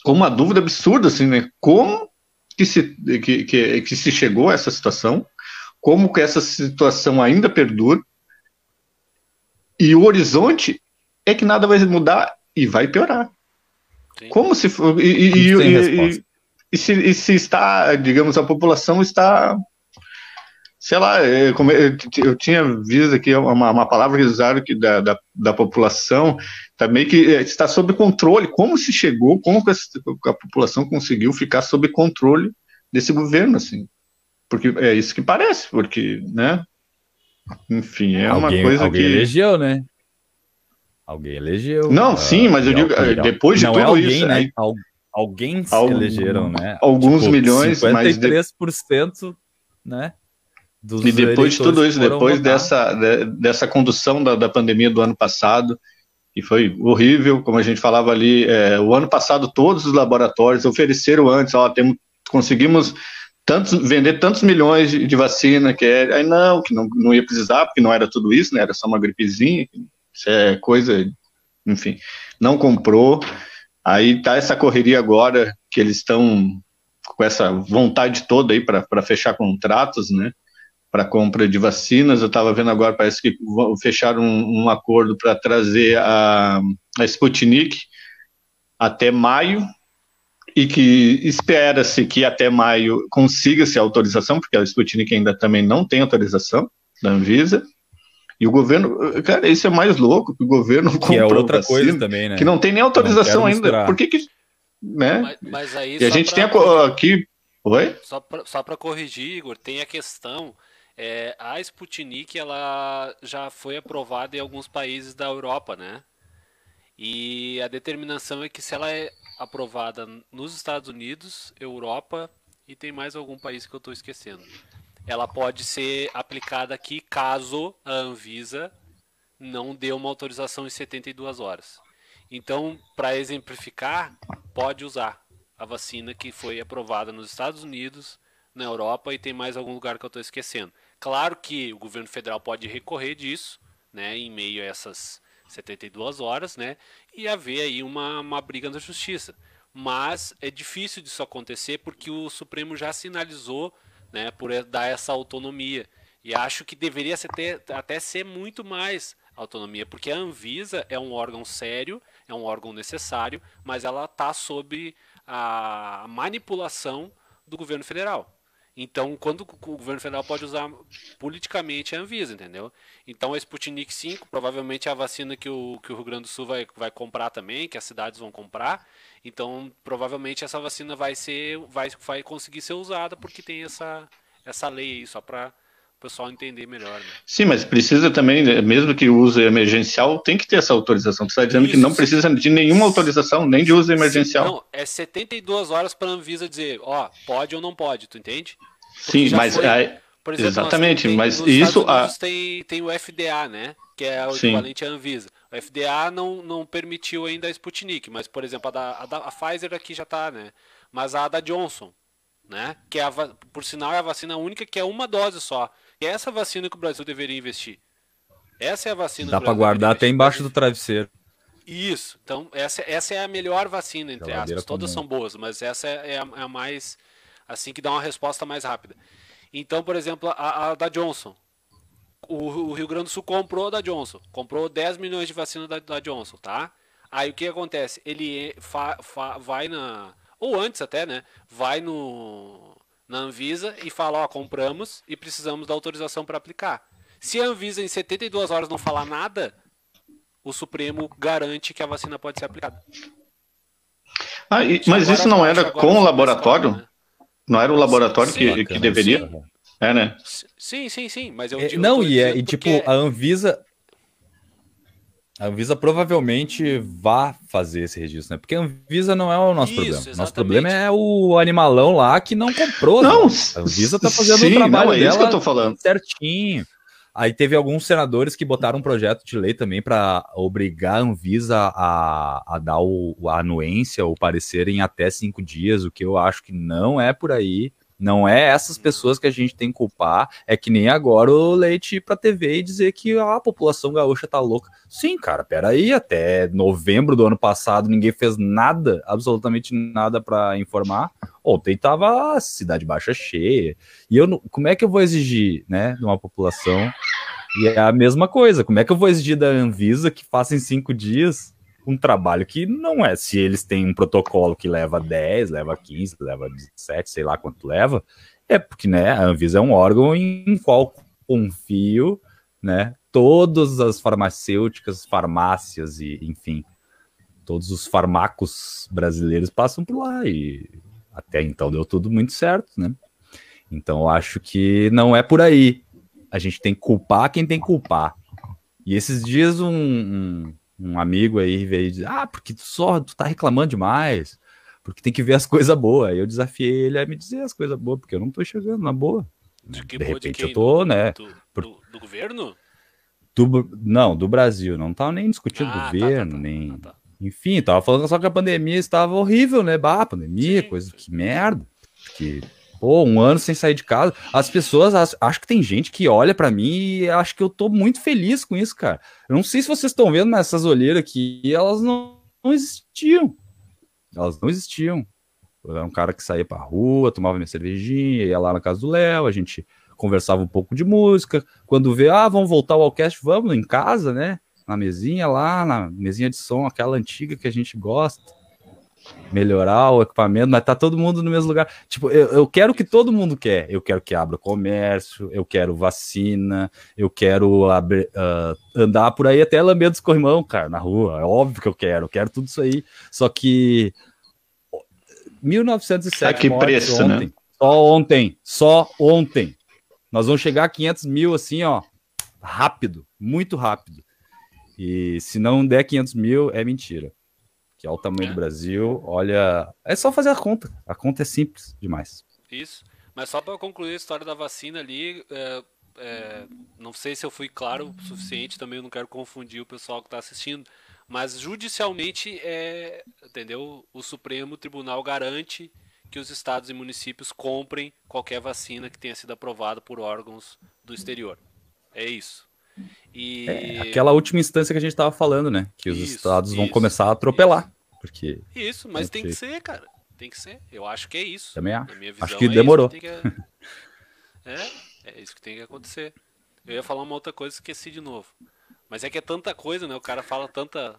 com uma dúvida absurda, assim, né? Como que se, que, que, que se chegou a essa situação, como que essa situação ainda perdura, e o horizonte é que nada vai mudar e vai piorar. Sim. Como se e, e, e, e, se, e se está, digamos, a população está sei lá, é, eu, tinha visto aqui uma, uma palavra que usaram que da, da, da, população, também tá que é, está sob controle. Como se chegou, como a, a, população conseguiu ficar sob controle desse governo, assim? Porque é isso que parece, porque, né? Enfim, é alguém, uma coisa alguém que. elegeu, né? Alguém elegeu. Não, sim, mas eu digo, depois de não tudo é alguém, isso. Né? Aí, alguém se elegeram, né? Alguns tipo, milhões, 53%, mas. 53%, né? Dos e depois de tudo isso, depois dessa, de, dessa condução da, da pandemia do ano passado, que foi horrível, como a gente falava ali, é, o ano passado todos os laboratórios ofereceram antes, ó, temos, conseguimos tantos, vender tantos milhões de, de, vacina, que é, aí não, que não, não ia precisar, porque não era tudo isso, né, era só uma gripezinha, isso é coisa, enfim, não comprou, aí tá essa correria agora, que eles estão com essa vontade toda aí para fechar contratos, né, para compra de vacinas. Eu estava vendo agora, parece que fecharam um, um acordo para trazer a, a Sputnik até maio e que espera-se que até maio consiga-se a autorização, porque a Sputnik ainda também não tem autorização da Anvisa. E o governo, cara, isso é mais louco, que o governo [laughs] que é outra vacina, coisa também, né? Que não tem nem autorização ainda. Por que que, né? Mas, mas aí e a gente tem aqui, oi? Só para corrigir, Igor, tem a questão é, a Sputnik ela já foi aprovada em alguns países da Europa, né? E a determinação é que se ela é aprovada nos Estados Unidos, Europa e tem mais algum país que eu estou esquecendo, ela pode ser aplicada aqui caso a Anvisa não dê uma autorização em 72 horas. Então, para exemplificar, pode usar a vacina que foi aprovada nos Estados Unidos, na Europa e tem mais algum lugar que eu estou esquecendo. Claro que o governo federal pode recorrer disso, né, em meio a essas 72 horas, né, e haver aí uma, uma briga na justiça. Mas é difícil disso acontecer porque o Supremo já sinalizou, né, por dar essa autonomia. E acho que deveria ser, até ser muito mais autonomia, porque a Anvisa é um órgão sério, é um órgão necessário, mas ela está sob a manipulação do governo federal. Então, quando o governo federal pode usar politicamente a Anvisa, entendeu? Então, a Sputnik 5 provavelmente é a vacina que o, que o Rio Grande do Sul vai, vai comprar também, que as cidades vão comprar. Então, provavelmente essa vacina vai ser vai, vai conseguir ser usada porque tem essa, essa lei aí, só para pessoal entender melhor. Né? Sim, mas precisa também, mesmo que use emergencial, tem que ter essa autorização. Você está dizendo Isso, que não precisa de nenhuma autorização, nem de uso emergencial. Não, é 72 horas para a Anvisa dizer, ó, pode ou não pode, tu entende? Porque Sim, mas foi, exemplo, exatamente, tem, mas isso a... tem, tem o FDA, né? Que é o Sim. equivalente à Anvisa. O FDA não, não permitiu ainda a Sputnik, mas por exemplo a, da, a, da, a Pfizer aqui já está, né? Mas a da Johnson, né? Que é a, por sinal é a vacina única que é uma dose só. Essa vacina que o Brasil deveria investir. Essa é a vacina. Dá para guardar até embaixo do travesseiro. Isso. Então essa, essa é a melhor vacina entre aspas. Todas comum. são boas, mas essa é, é a, é a mais assim que dá uma resposta mais rápida. Então, por exemplo, a, a da Johnson. O, o, Rio Grande do Sul comprou da Johnson. Comprou 10 milhões de vacina da, da Johnson, tá? Aí o que acontece? Ele fa, fa, vai na. Ou antes até, né? Vai no, na Anvisa e fala: Ó, compramos e precisamos da autorização para aplicar. Se a Anvisa em 72 horas não falar nada, o Supremo garante que a vacina pode ser aplicada. Ah, e, mas agora, isso não era com o laboratório? Né? Não era o laboratório sim, que, sim, que deveria? Sim. É, né? Sim, sim, sim. Mas eu, é, não, e, é, e tipo, a Anvisa. A Anvisa provavelmente vá fazer esse registro, né? Porque a Anvisa não é o nosso Isso, problema. Nosso problema é o animalão lá que não comprou. Não, né? a Anvisa tá fazendo sim, o trabalho não, é dela que eu tô falando. certinho. Aí teve alguns senadores que botaram um projeto de lei também para obrigar a Anvisa a, a dar o, a anuência ou parecer em até cinco dias, o que eu acho que não é por aí. Não é essas pessoas que a gente tem que culpar. É que nem agora o Leite ir pra TV e dizer que a população gaúcha tá louca. Sim, cara, peraí, até novembro do ano passado ninguém fez nada, absolutamente nada para informar. Ontem tava a Cidade Baixa cheia. E eu, como é que eu vou exigir, né, de uma população? E é a mesma coisa, como é que eu vou exigir da Anvisa que faça em cinco dias um trabalho que não é. Se eles têm um protocolo que leva 10, leva 15, leva 17, sei lá quanto leva, é porque né, a Anvisa é um órgão em qual confio, né? Todas as farmacêuticas, farmácias e, enfim, todos os farmacos brasileiros passam por lá e até então deu tudo muito certo, né? Então acho que não é por aí. A gente tem que culpar quem tem que culpar. E esses dias um, um um amigo aí veio dizer, ah, porque tu só tu tá reclamando demais, porque tem que ver as [laughs] coisas boas. Aí eu desafiei ele a me dizer as coisas boas, porque eu não tô chegando na boa. De, de repente de eu tô, né? Do, do, do governo? Do, não, do Brasil. Não tava nem discutindo ah, governo, tá, tá, tá. nem. Ah, tá. Enfim, tava falando só que a pandemia estava horrível, né? Bah, pandemia, Sim, coisa que merda. Que Pô, um ano sem sair de casa. As pessoas, acho que tem gente que olha para mim e acho que eu tô muito feliz com isso, cara. Eu não sei se vocês estão vendo, mas essas olheiras aqui, elas não, não existiam. Elas não existiam. Eu era um cara que saía pra rua, tomava minha cervejinha, ia lá na casa do Léo, a gente conversava um pouco de música. Quando vê, ah, vamos voltar ao cast, vamos em casa, né? Na mesinha lá, na mesinha de som, aquela antiga que a gente gosta melhorar o equipamento, mas tá todo mundo no mesmo lugar. Tipo, eu, eu quero o que todo mundo quer. Eu quero que abra comércio, eu quero vacina, eu quero abrir, uh, andar por aí até lamber dos corrimão, cara, na rua. É óbvio que eu quero, eu quero tudo isso aí. Só que 1907 a que preço, ontem, né? Só ontem, só ontem. Nós vamos chegar a 500 mil assim, ó, rápido, muito rápido. E se não der 500 mil, é mentira que é o tamanho é. do Brasil. Olha, é só fazer a conta. A conta é simples demais. Isso. Mas só para concluir a história da vacina ali, é, é, não sei se eu fui claro o suficiente, também eu não quero confundir o pessoal que está assistindo, mas judicialmente, é, entendeu? O Supremo Tribunal garante que os estados e municípios comprem qualquer vacina que tenha sido aprovada por órgãos do exterior. É isso. E... É, aquela última instância que a gente estava falando, né? Que os isso, estados vão isso, começar a atropelar. Isso. Porque isso, mas tem que ser, cara. Tem que ser. Eu acho que é isso. Também acho. acho que é demorou. Que que... é, é isso que tem que acontecer. Eu ia falar uma outra coisa e esqueci de novo. Mas é que é tanta coisa, né? O cara fala tanta.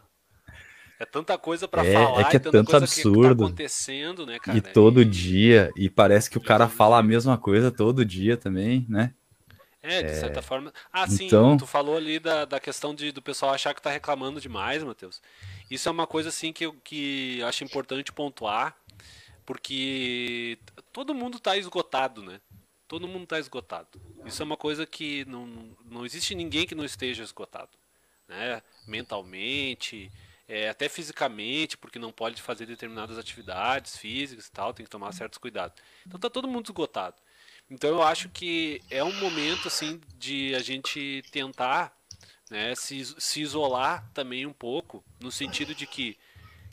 É tanta coisa para é, falar, é que é tanto absurdo. Tá acontecendo, né, cara? E todo dia, e parece que o cara fala a mesma coisa todo dia também, né? É, de certa é... forma. Ah, sim, então... tu falou ali da, da questão de, do pessoal achar que tá reclamando demais, Matheus. Isso é uma coisa assim que eu que acho importante pontuar, porque todo mundo tá esgotado, né? Todo mundo tá esgotado. Isso é uma coisa que não, não existe ninguém que não esteja esgotado, né? Mentalmente, é, até fisicamente, porque não pode fazer determinadas atividades físicas e tal, tem que tomar certos cuidados. Então tá todo mundo esgotado. Então eu acho que é um momento assim de a gente tentar né, se, se isolar também um pouco, no sentido de que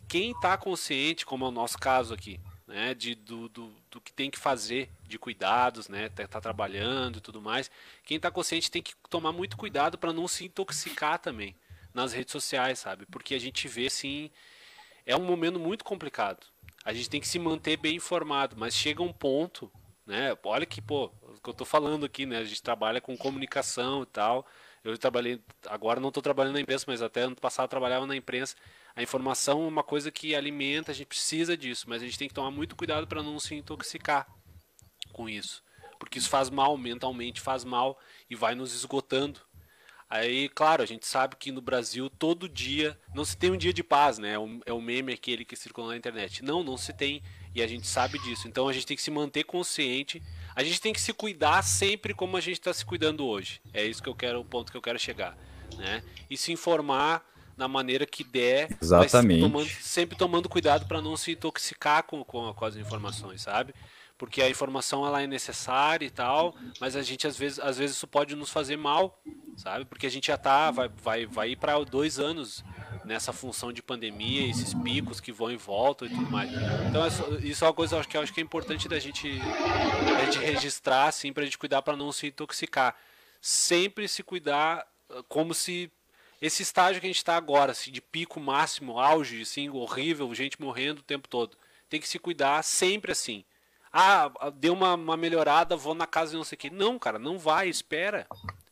quem está consciente, como é o nosso caso aqui, né, de, do, do, do, que tem que fazer de cuidados, né, tá, tá trabalhando e tudo mais, quem está consciente tem que tomar muito cuidado para não se intoxicar também nas redes sociais, sabe? Porque a gente vê assim, é um momento muito complicado. A gente tem que se manter bem informado, mas chega um ponto né? Olha que, pô, que eu tô falando aqui, né? A gente trabalha com comunicação e tal. Eu trabalhei, agora não estou trabalhando na imprensa, mas até ano passado trabalhava na imprensa. A informação é uma coisa que alimenta, a gente precisa disso, mas a gente tem que tomar muito cuidado para não se intoxicar com isso, porque isso faz mal mentalmente, faz mal e vai nos esgotando. Aí, claro, a gente sabe que no Brasil todo dia não se tem um dia de paz, né? É o, é meme aquele que circula na internet. Não, não se tem. E a gente sabe disso. Então a gente tem que se manter consciente. A gente tem que se cuidar sempre como a gente está se cuidando hoje. É isso que eu quero, o ponto que eu quero chegar. Né? E se informar na maneira que der. Exatamente. Tomando, sempre tomando cuidado para não se intoxicar com, com, com as informações, sabe? porque a informação ela é necessária e tal, mas a gente às vezes, às vezes isso pode nos fazer mal, sabe? Porque a gente já tá, vai, vai, vai ir para dois anos nessa função de pandemia, esses picos que vão e voltam e tudo mais. Então isso é uma coisa que eu acho que é importante da gente, da gente registrar, assim, para a gente cuidar para não se intoxicar. Sempre se cuidar ah, como se esse estágio que a gente está agora, assim, de pico máximo, auge, assim, horrível, gente morrendo o tempo todo. Tem que se cuidar sempre assim ah, deu uma, uma melhorada, vou na casa de não sei o quê. Não, cara, não vai, espera.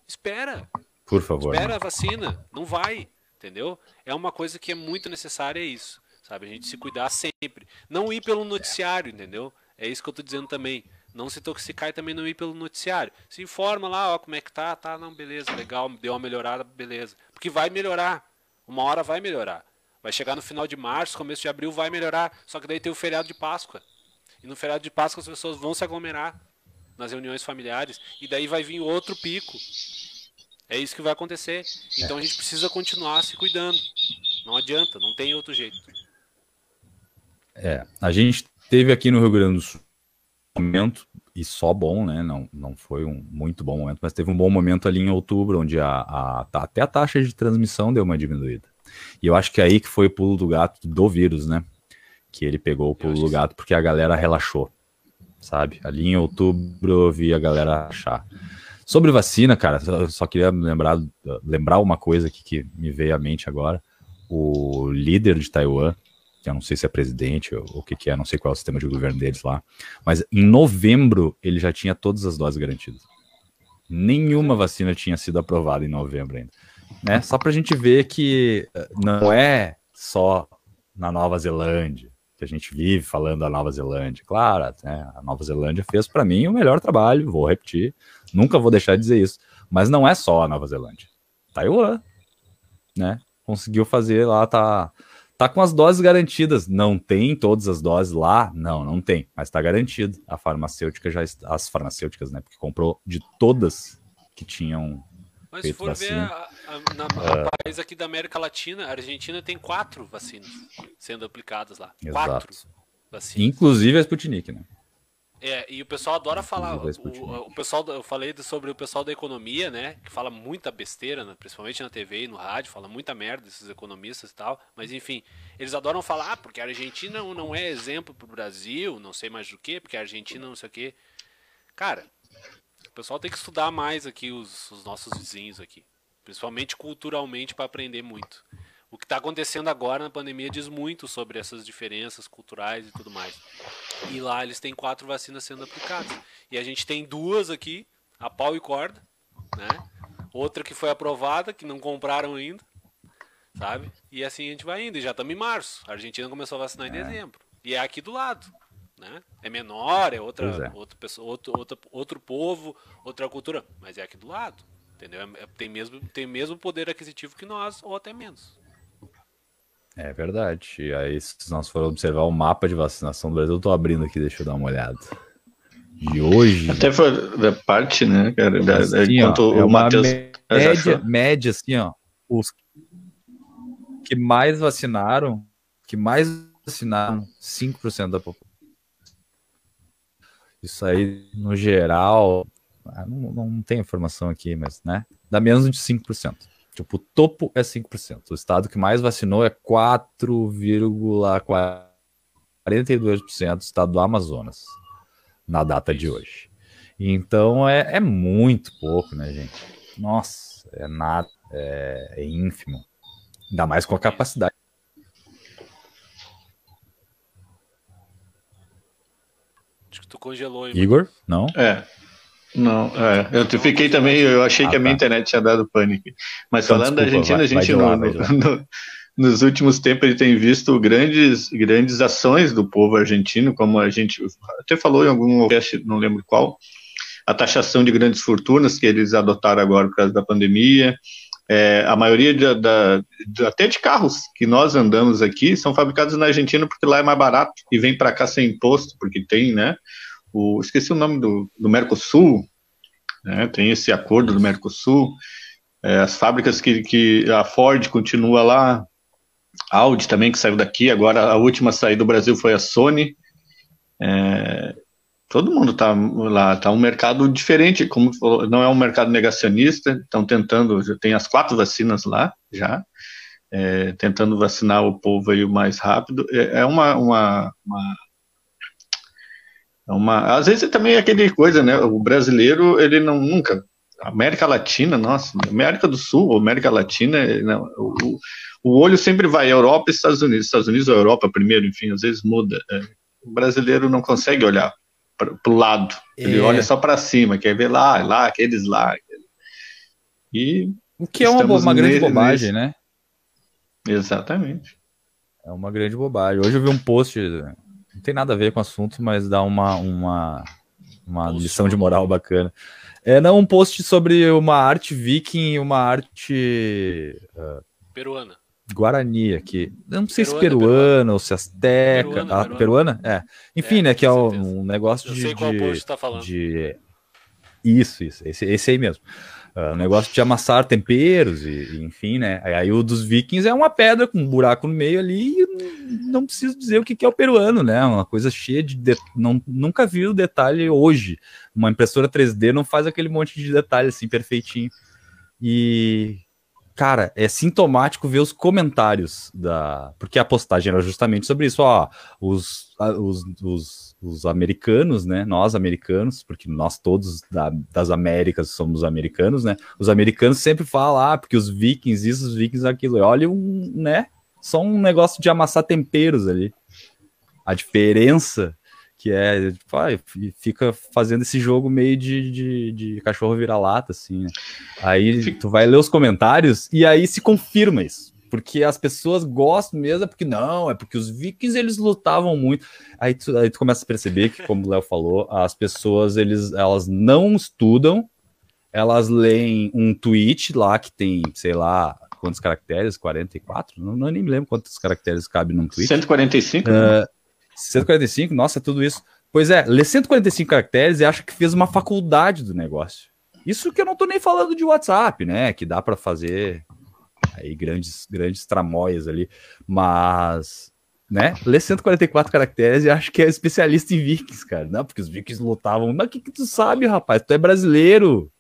Espera. Por favor. Espera a vacina. Não vai. Entendeu? É uma coisa que é muito necessária, é isso. Sabe? A gente se cuidar sempre. Não ir pelo noticiário, entendeu? É isso que eu tô dizendo também. Não se intoxicar e também não ir pelo noticiário. Se informa lá, ó, como é que tá, tá, não, beleza, legal, deu uma melhorada, beleza. Porque vai melhorar. Uma hora vai melhorar. Vai chegar no final de março, começo de abril, vai melhorar. Só que daí tem o feriado de Páscoa. E no feriado de Páscoa as pessoas vão se aglomerar nas reuniões familiares e daí vai vir outro pico. É isso que vai acontecer. Então a gente precisa continuar se cuidando. Não adianta, não tem outro jeito. É, a gente teve aqui no Rio Grande do Sul um momento e só bom, né? Não, não foi um muito bom momento, mas teve um bom momento ali em outubro, onde a, a, até a taxa de transmissão deu uma diminuída. E eu acho que é aí que foi o pulo do gato do vírus, né? que ele pegou o pulo do gato porque a galera relaxou, sabe? Ali em outubro eu vi a galera achar. Sobre vacina, cara, só queria lembrar, lembrar uma coisa aqui que me veio à mente agora. O líder de Taiwan, que eu não sei se é presidente ou o que, que é, não sei qual é o sistema de governo deles lá, mas em novembro ele já tinha todas as doses garantidas. Nenhuma vacina tinha sido aprovada em novembro ainda. Né? Só para a gente ver que eh, não é só na Nova Zelândia, que a gente vive falando da Nova Zelândia. Claro, né, a Nova Zelândia fez para mim o melhor trabalho, vou repetir, nunca vou deixar de dizer isso. Mas não é só a Nova Zelândia. Taiwan, né? Conseguiu fazer lá, tá, tá com as doses garantidas. Não tem todas as doses lá? Não, não tem, mas está garantido. A farmacêutica já está, as farmacêuticas, né? Porque comprou de todas que tinham mas se for ver a, a, na, uh, país aqui da América Latina, a Argentina tem quatro vacinas sendo aplicadas lá. Exato. Quatro vacinas. Inclusive a Sputnik, né? É, e o pessoal adora falar. O, o, pessoal, eu falei sobre o pessoal da economia, né? Que fala muita besteira, né, principalmente na TV e no rádio, fala muita merda esses economistas e tal. Mas enfim, eles adoram falar, ah, porque a Argentina não é exemplo pro Brasil, não sei mais do que, porque a Argentina não sei o que. Cara, pessoal tem que estudar mais aqui os, os nossos vizinhos aqui, principalmente culturalmente para aprender muito. O que está acontecendo agora na pandemia diz muito sobre essas diferenças culturais e tudo mais. E lá eles têm quatro vacinas sendo aplicadas. E a gente tem duas aqui, a pau e corda, né? Outra que foi aprovada, que não compraram ainda, sabe? E assim a gente vai indo. E já estamos em março. A Argentina começou a vacinar em é. dezembro. E é aqui do lado né? É menor, é outra, é. Outra pessoa, outro, outro, outro povo, outra cultura, mas é aqui do lado, entendeu? É, é, tem mesmo tem mesmo poder aquisitivo que nós ou até menos. É verdade. E aí, se nós for observar o mapa de vacinação do Brasil, eu tô abrindo aqui, deixa eu dar uma olhada. De hoje. Até foi da parte, né, cara? Da, assim, ó, é o Matheus. Média, média, assim, ó. Os que mais vacinaram, que mais vacinaram 5% da população. Isso aí, no geral, não, não tem informação aqui, mas, né? Dá menos de 5%. Tipo, o topo é 5%. O estado que mais vacinou é 4,42% do estado do Amazonas, na data de hoje. Então é, é muito pouco, né, gente? Nossa, é nada, é, é ínfimo. Ainda mais com a capacidade Tu congelou. Igor? Não? É. Não, é. Eu fiquei também, eu achei ah, que a minha tá. internet tinha dado pânico. Mas então, falando desculpa, da Argentina, vai, a gente lá, no, no, nos últimos tempos ele tem visto grandes, grandes ações do povo argentino, como a gente até falou em algum podcast, não lembro qual, a taxação de grandes fortunas que eles adotaram agora por causa da pandemia. É, a maioria de, da, de, até de carros que nós andamos aqui são fabricados na Argentina porque lá é mais barato e vem para cá sem imposto, porque tem, né? O, esqueci o nome do, do Mercosul, né, tem esse acordo do Mercosul. É, as fábricas que, que a Ford continua lá, Audi também que saiu daqui, agora a última a sair do Brasil foi a Sony. É, todo mundo está lá, está um mercado diferente, como não é um mercado negacionista, estão tentando, já tem as quatro vacinas lá, já, é, tentando vacinar o povo aí o mais rápido, é, é uma, uma, uma, é uma, às vezes também é aquele coisa, né, o brasileiro, ele não, nunca, América Latina, nossa, América do Sul, América Latina, não, o, o olho sempre vai Europa e Estados Unidos, Estados Unidos ou Europa primeiro, enfim, às vezes muda, é, o brasileiro não consegue olhar para o lado. Ele é. olha só para cima, quer ver lá, lá, aqueles lá. E o que é uma, uma grande nele, bobagem, nesse... né? Exatamente. É uma grande bobagem. Hoje eu vi um post, não tem nada a ver com o assunto, mas dá uma, uma, uma lição de moral bacana. É não um post sobre uma arte viking e uma arte uh, peruana. Guarani aqui. Eu não sei peruana, se peruana. ou se asteca. Peruana, ah, peruana. É. Enfim, é, né? Que é um, negócio de. Eu sei qual de, post tá falando. De... Isso, isso. Esse, esse aí mesmo. Uh, negócio de amassar temperos e, e, enfim, né? Aí o dos vikings é uma pedra com um buraco no meio ali e não preciso dizer o que, que é o peruano, né? Uma coisa cheia de, de... não nunca vi o detalhe hoje. Uma impressora 3D não faz aquele monte de detalhe assim perfeitinho. E cara, é sintomático ver os comentários da. Porque a postagem era justamente sobre isso, ó. Os, os, os, os americanos, né? Nós americanos, porque nós todos da, das Américas somos americanos, né? Os americanos sempre falam, ah, porque os vikings, isso, os vikings, aquilo. Olha, um, né? Só um negócio de amassar temperos ali. A diferença que é, tipo, ah, fica fazendo esse jogo meio de, de, de cachorro vira-lata, assim, né? Aí tu vai ler os comentários e aí se confirma isso. Porque as pessoas gostam mesmo, é porque não, é porque os vikings eles lutavam muito. Aí tu, aí tu começa a perceber que, como o Léo falou, as pessoas eles, elas não estudam, elas leem um tweet lá que tem, sei lá, quantos caracteres? 44? Não, não nem me lembro quantos caracteres cabe num tweet. 145? Uh, né? 145, nossa, tudo isso. Pois é, lê 145 caracteres e acha que fez uma faculdade do negócio. Isso que eu não tô nem falando de WhatsApp, né? Que dá para fazer aí grandes, grandes tramóias ali, mas, né? Lê 144 caracteres e acha que é especialista em vikings, cara. Não, porque os vikings lutavam. Mas o que, que tu sabe, rapaz? Tu é brasileiro.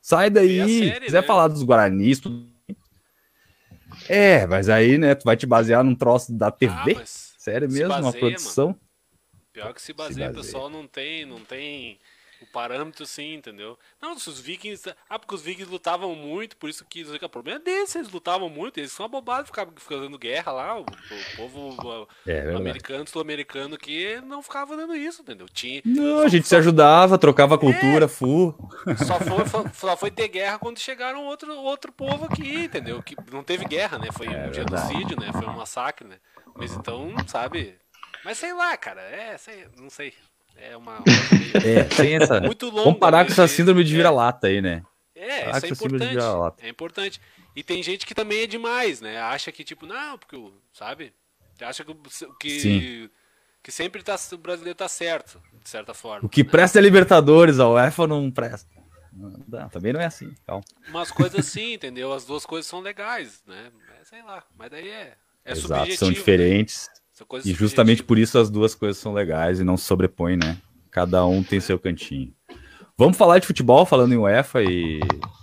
Sai daí. Série, quiser né? falar dos guaranis, tu... É, mas aí, né, tu vai te basear num troço da TV? Ah, Sério mesmo? Baseia, uma produção? Mano. Pior que se baseia, se baseia, o pessoal não tem, não tem o parâmetro sim, entendeu? Não, se os vikings. Ah, porque os vikings lutavam muito, por isso que o problema é desse, eles lutavam muito, eles são abobados ficar fazendo guerra lá. O, o povo é, americano, sul-americano que não ficava fazendo isso, entendeu? Tinha, não, a gente só, se ajudava, trocava cultura, é, fu. Só foi, só foi ter guerra quando chegaram outro, outro povo aqui, entendeu? Que não teve guerra, né? Foi é, um genocídio, né? Foi um massacre, né? Mas então, sabe? Mas sei lá, cara, é, sei, não sei. É uma. é, tem essa. [laughs] Muito longa, Vamos parar com essa síndrome de é. vira-lata aí, né? É, isso é importante. É importante. E tem gente que também é demais, né? Acha que, tipo, não, porque, sabe? Acha que, que, que sempre tá, o brasileiro tá certo, de certa forma. O que né? presta é Libertadores, a UEFA não presta. Não, também não é assim. Calma. Umas coisas assim, entendeu? As duas coisas são legais, né? É, sei lá, mas daí é, é Exato, são né? diferentes. Né? E justamente por isso as duas coisas são legais e não se sobrepõem, né? Cada um tem seu cantinho. Vamos falar de futebol, falando em UEFA e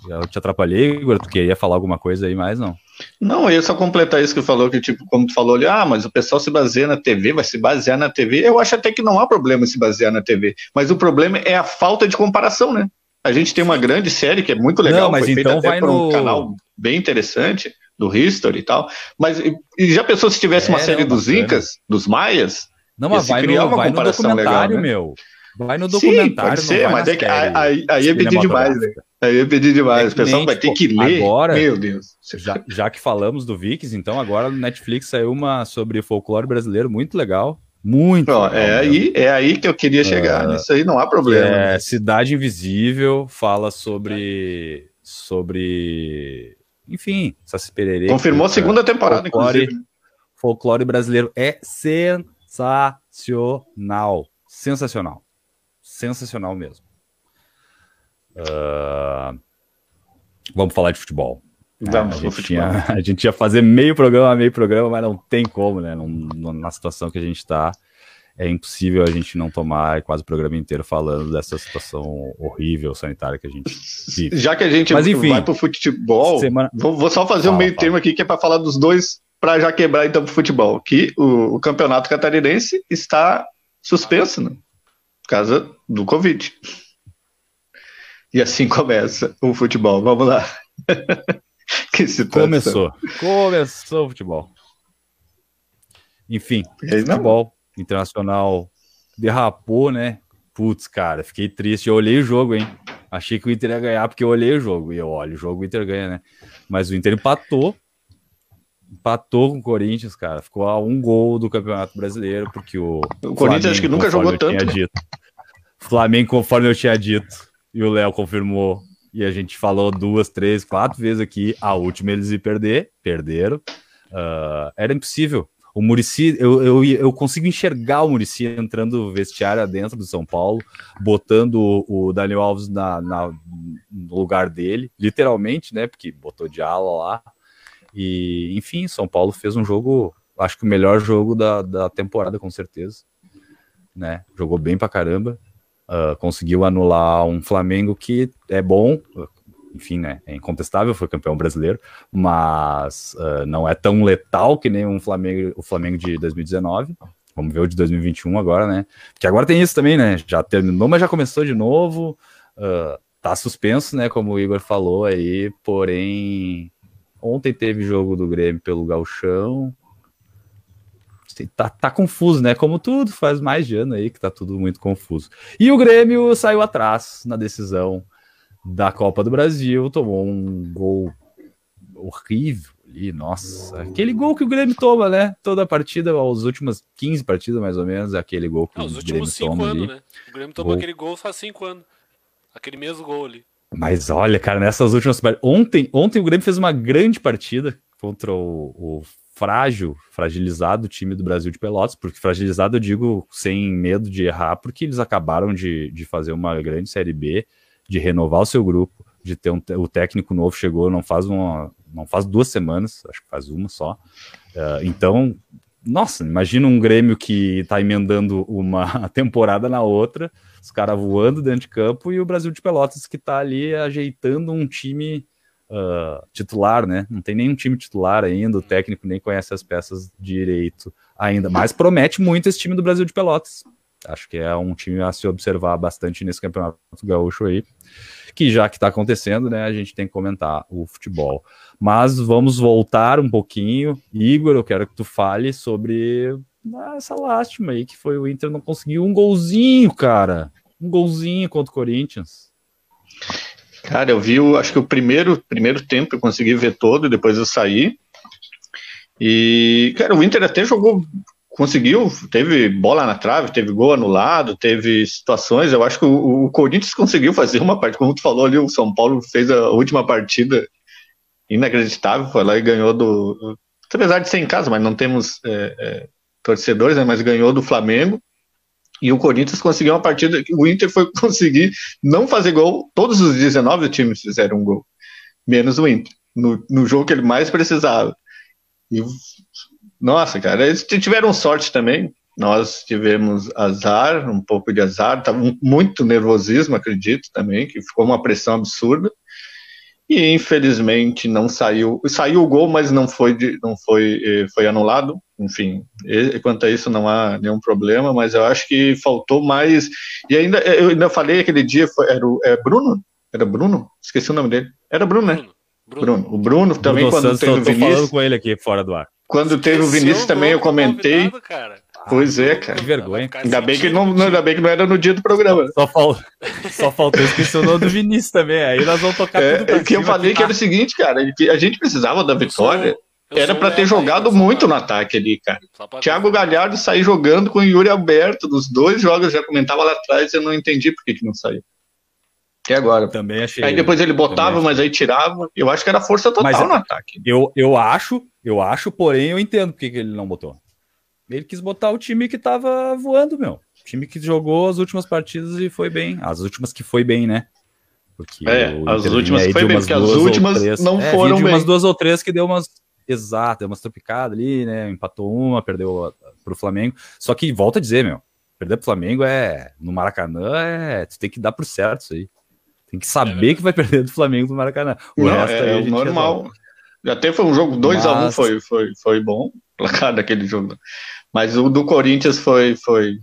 eu te atrapalhei, Igor, tu queria falar alguma coisa aí mais, não? Não, eu ia só completar isso que falou, que tipo, como tu falou ali, ah, mas o pessoal se baseia na TV, vai se basear na TV. Eu acho até que não há problema se basear na TV, mas o problema é a falta de comparação, né? A gente tem uma grande série que é muito legal, não, mas foi então feita até por no... um canal bem interessante, do History e tal. Mas e já pensou se tivesse é, uma série não, dos bacana. Incas, dos Maias? Não, mas vai no, uma vai no documentário, legal, né? meu. Vai no documentário. Sim, pode ser, mas é que, aí, aí é pedir demais, né? Aí é pedir demais. É o pessoal vai ter que ler. Agora, meu Deus. Já, já que falamos do Vikings, então agora no Netflix saiu uma sobre folclore brasileiro muito legal. Muito. Ó, é, aí, é aí que eu queria chegar. Uh, Isso aí não há problema. É, Cidade Invisível fala sobre. sobre. Enfim, Saci Pererê. Confirmou a segunda temporada, folclore, inclusive. Folclore brasileiro é sensacional. Sensacional. Sensacional mesmo. Uh, vamos falar de futebol. Vamos, é, a, gente tinha, [laughs] a gente ia fazer meio programa, meio programa, mas não tem como, né? Não, na situação que a gente está, é impossível a gente não tomar quase o programa inteiro falando dessa situação horrível sanitária que a gente vive. Já que a gente mas, enfim, vai para o futebol, semana... vou, vou, só fazer fala, um meio fala. termo aqui que é para falar dos dois, para já quebrar então para o futebol. Que o, o, campeonato catarinense está suspenso, né? Por causa do Covid. E assim [laughs] começa o futebol. Vamos lá. [laughs] que situação. Começou. Começou o futebol. Enfim, futebol internacional derrapou, né? Putz, cara, fiquei triste. Eu olhei o jogo, hein? Achei que o Inter ia ganhar porque eu olhei o jogo. E eu olho o jogo, o Inter ganha, né? Mas o Inter empatou. Empatou com o Corinthians, cara. Ficou a um gol do Campeonato Brasileiro, porque o. O Corinthians acho que nunca jogou tanto. Dito, Flamengo, conforme eu tinha dito, e o Léo confirmou, e a gente falou duas, três, quatro vezes aqui. A última eles iam perder, perderam. Uh, era impossível. O Murici, eu, eu, eu consigo enxergar o Murici entrando vestiário dentro do São Paulo, botando o, o Daniel Alves na, na, no lugar dele, literalmente, né? Porque botou de ala lá. E, enfim, São Paulo fez um jogo, acho que o melhor jogo da, da temporada, com certeza. Né? Jogou bem pra caramba. Uh, conseguiu anular um Flamengo que é bom, enfim, né, é incontestável, foi campeão brasileiro, mas uh, não é tão letal que nem um Flamengo, o Flamengo de 2019. Vamos ver o de 2021 agora, né? Porque agora tem isso também, né? Já terminou, mas já começou de novo. Uh, tá suspenso, né? Como o Igor falou aí, porém ontem teve jogo do Grêmio pelo Galchão. Tá, tá confuso, né? Como tudo, faz mais de ano aí que tá tudo muito confuso. E o Grêmio saiu atrás na decisão da Copa do Brasil, tomou um gol horrível ali, nossa. Aquele gol que o Grêmio toma, né? Toda a partida, as últimas 15 partidas mais ou menos, aquele gol que os últimos 5 anos, ali. né? O Grêmio tomou gol. aquele gol faz 5 anos. Aquele mesmo gol ali. Mas olha, cara, nessas últimas ontem, ontem o Grêmio fez uma grande partida contra o, o frágil, fragilizado time do Brasil de Pelotas, porque fragilizado eu digo sem medo de errar, porque eles acabaram de, de fazer uma grande Série B, de renovar o seu grupo, de ter um, o técnico novo chegou não faz uma, não faz duas semanas, acho que faz uma só. Uh, então, nossa, imagina um Grêmio que está emendando uma [laughs] temporada na outra, os caras voando dentro de campo e o Brasil de Pelotas que está ali ajeitando um time uh, titular, né? Não tem nenhum time titular ainda, o técnico nem conhece as peças direito ainda, mas promete muito esse time do Brasil de Pelotas. Acho que é um time a se observar bastante nesse campeonato gaúcho aí, que já que está acontecendo, né, a gente tem que comentar o futebol. Mas vamos voltar um pouquinho. Igor, eu quero que tu fale sobre essa lástima aí que foi o Inter não conseguiu um golzinho, cara. Um golzinho contra o Corinthians. Cara, eu vi, acho que o primeiro, primeiro tempo eu consegui ver todo, depois eu saí. E, cara, o Inter até jogou conseguiu, teve bola na trave, teve gol anulado, teve situações. Eu acho que o, o, Corinthians conseguiu fazer uma parte, como tu falou ali, o São Paulo fez a última partida inacreditável, foi lá e ganhou do. Apesar de ser em casa, mas não temos é, é, torcedores, né, mas ganhou do Flamengo. E o Corinthians conseguiu uma partida que o Inter foi [laughs] conseguir não fazer gol. Todos os 19 times fizeram um gol, menos o Inter, no, no jogo que ele mais precisava. E nossa, cara, eles tiveram sorte também. Nós tivemos azar, um pouco de azar, tava muito nervosismo, acredito também, que ficou uma pressão absurda. E infelizmente não saiu, saiu o gol, mas não foi, de, não foi, eh, foi anulado. Enfim, quanto a isso não há nenhum problema, mas eu acho que faltou mais. E ainda eu ainda falei aquele dia, foi, era o é Bruno, era Bruno, esqueci o nome dele. Era Bruno, né? Bruno. Bruno. O Bruno também Bruno quando Santos, teve o Vinícius. falando com ele aqui fora do ar. Quando teve o Vinícius também, eu comentei. Pois é, cara. Que vergonha. Ainda bem, que não, ainda bem que não era no dia do programa. Só, fal... Só faltou esquecer o nome do Vinícius também. Aí nós vamos tocar é, tudo pra Que eu falei que era o seguinte, cara. A gente precisava da vitória. Era para ter jogado muito no ataque ali, cara. Thiago Galhardo sair jogando com o Yuri Alberto. Dos dois jogos, já comentava lá atrás, eu não entendi por que, que não saiu. Até agora. Também achei. Aí depois ele botava, mas aí tirava. Eu acho que era força total mas, no ataque. Eu, eu acho, eu acho, porém eu entendo por que ele não botou. Ele quis botar o time que tava voando, meu. O time que jogou as últimas partidas e foi bem. As últimas que foi bem, né? Porque é, as últimas foi bem, porque as últimas três, não é, foram bem. umas duas ou três que deu umas exato, deu umas tropicadas ali, né? Empatou uma, perdeu pro Flamengo. Só que volta a dizer, meu, perder pro Flamengo é no Maracanã é, tu tem que dar pro certo isso aí. Tem que saber é que vai perder do Flamengo no Maracanã. O não, resto é, é normal. Já Até foi um jogo 2 Mas... a 1 um, foi, foi, foi bom, placar daquele jogo. Mas o do Corinthians foi, foi,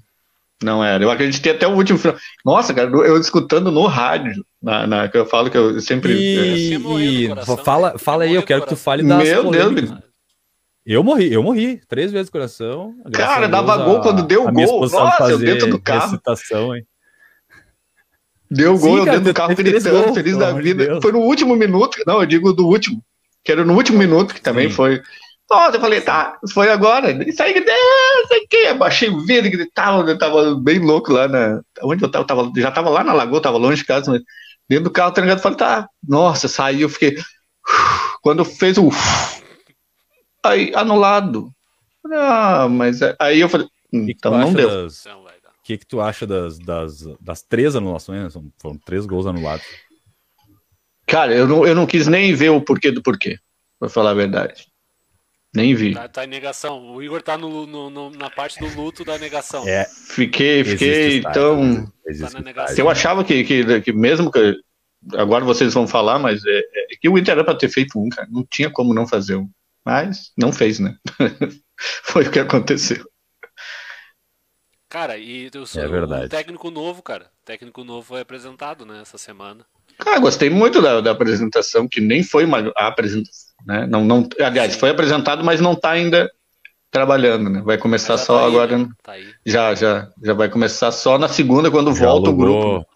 não era. Eu acreditei até o último final. Nossa, cara, eu escutando no rádio, na, na que eu falo que eu sempre. E, e fala, fala aí, eu quero que tu fale das Meu Deus, eu morri, eu morri. Três vezes coração. Cara, dava gol a, quando deu o gol. Nossa, eu dentro do carro. Recitação, hein? Deu gol, Sim, eu dentro do carro gritando, feliz da vida. Deus. Foi no último minuto, não, eu digo do último. Que era no último minuto, que também Sim. foi. Nossa, eu falei, tá, foi agora. Isso aí, não sei o que. Abaixei o vidro e gritava, eu tava bem louco lá na. Onde eu tava, tava, já tava lá na lagoa, tava longe de casa, mas dentro do carro, tá ligado? Falei, tá, nossa, saiu, fiquei. Quando fez o. Aí, anulado. Ah, mas é, aí eu falei, hum, então não deu. Das... O que, que tu acha das, das, das três anulações? Foram três gols anulados. Cara, eu não, eu não quis nem ver o porquê do porquê, pra falar a verdade. Nem vi. Tá, tá, em negação. O Igor tá no, no, no, na parte do luto da negação. É. Fiquei, fiquei então. Tá eu achava que, que, que, mesmo que. Agora vocês vão falar, mas é, é que o Inter era pra ter feito um, cara. Não tinha como não fazer um. Mas não fez, né? [laughs] Foi o que aconteceu. Cara, e eu sou é verdade. um técnico novo, cara. Técnico novo foi apresentado, né, essa semana. Cara, gostei muito da, da apresentação, que nem foi uma a apresentação né? Não, não, aliás, foi apresentado, mas não está ainda trabalhando, né? Vai começar só tá agora. Aí, né? tá já, já, já vai começar só na segunda quando já volta alugou. o grupo.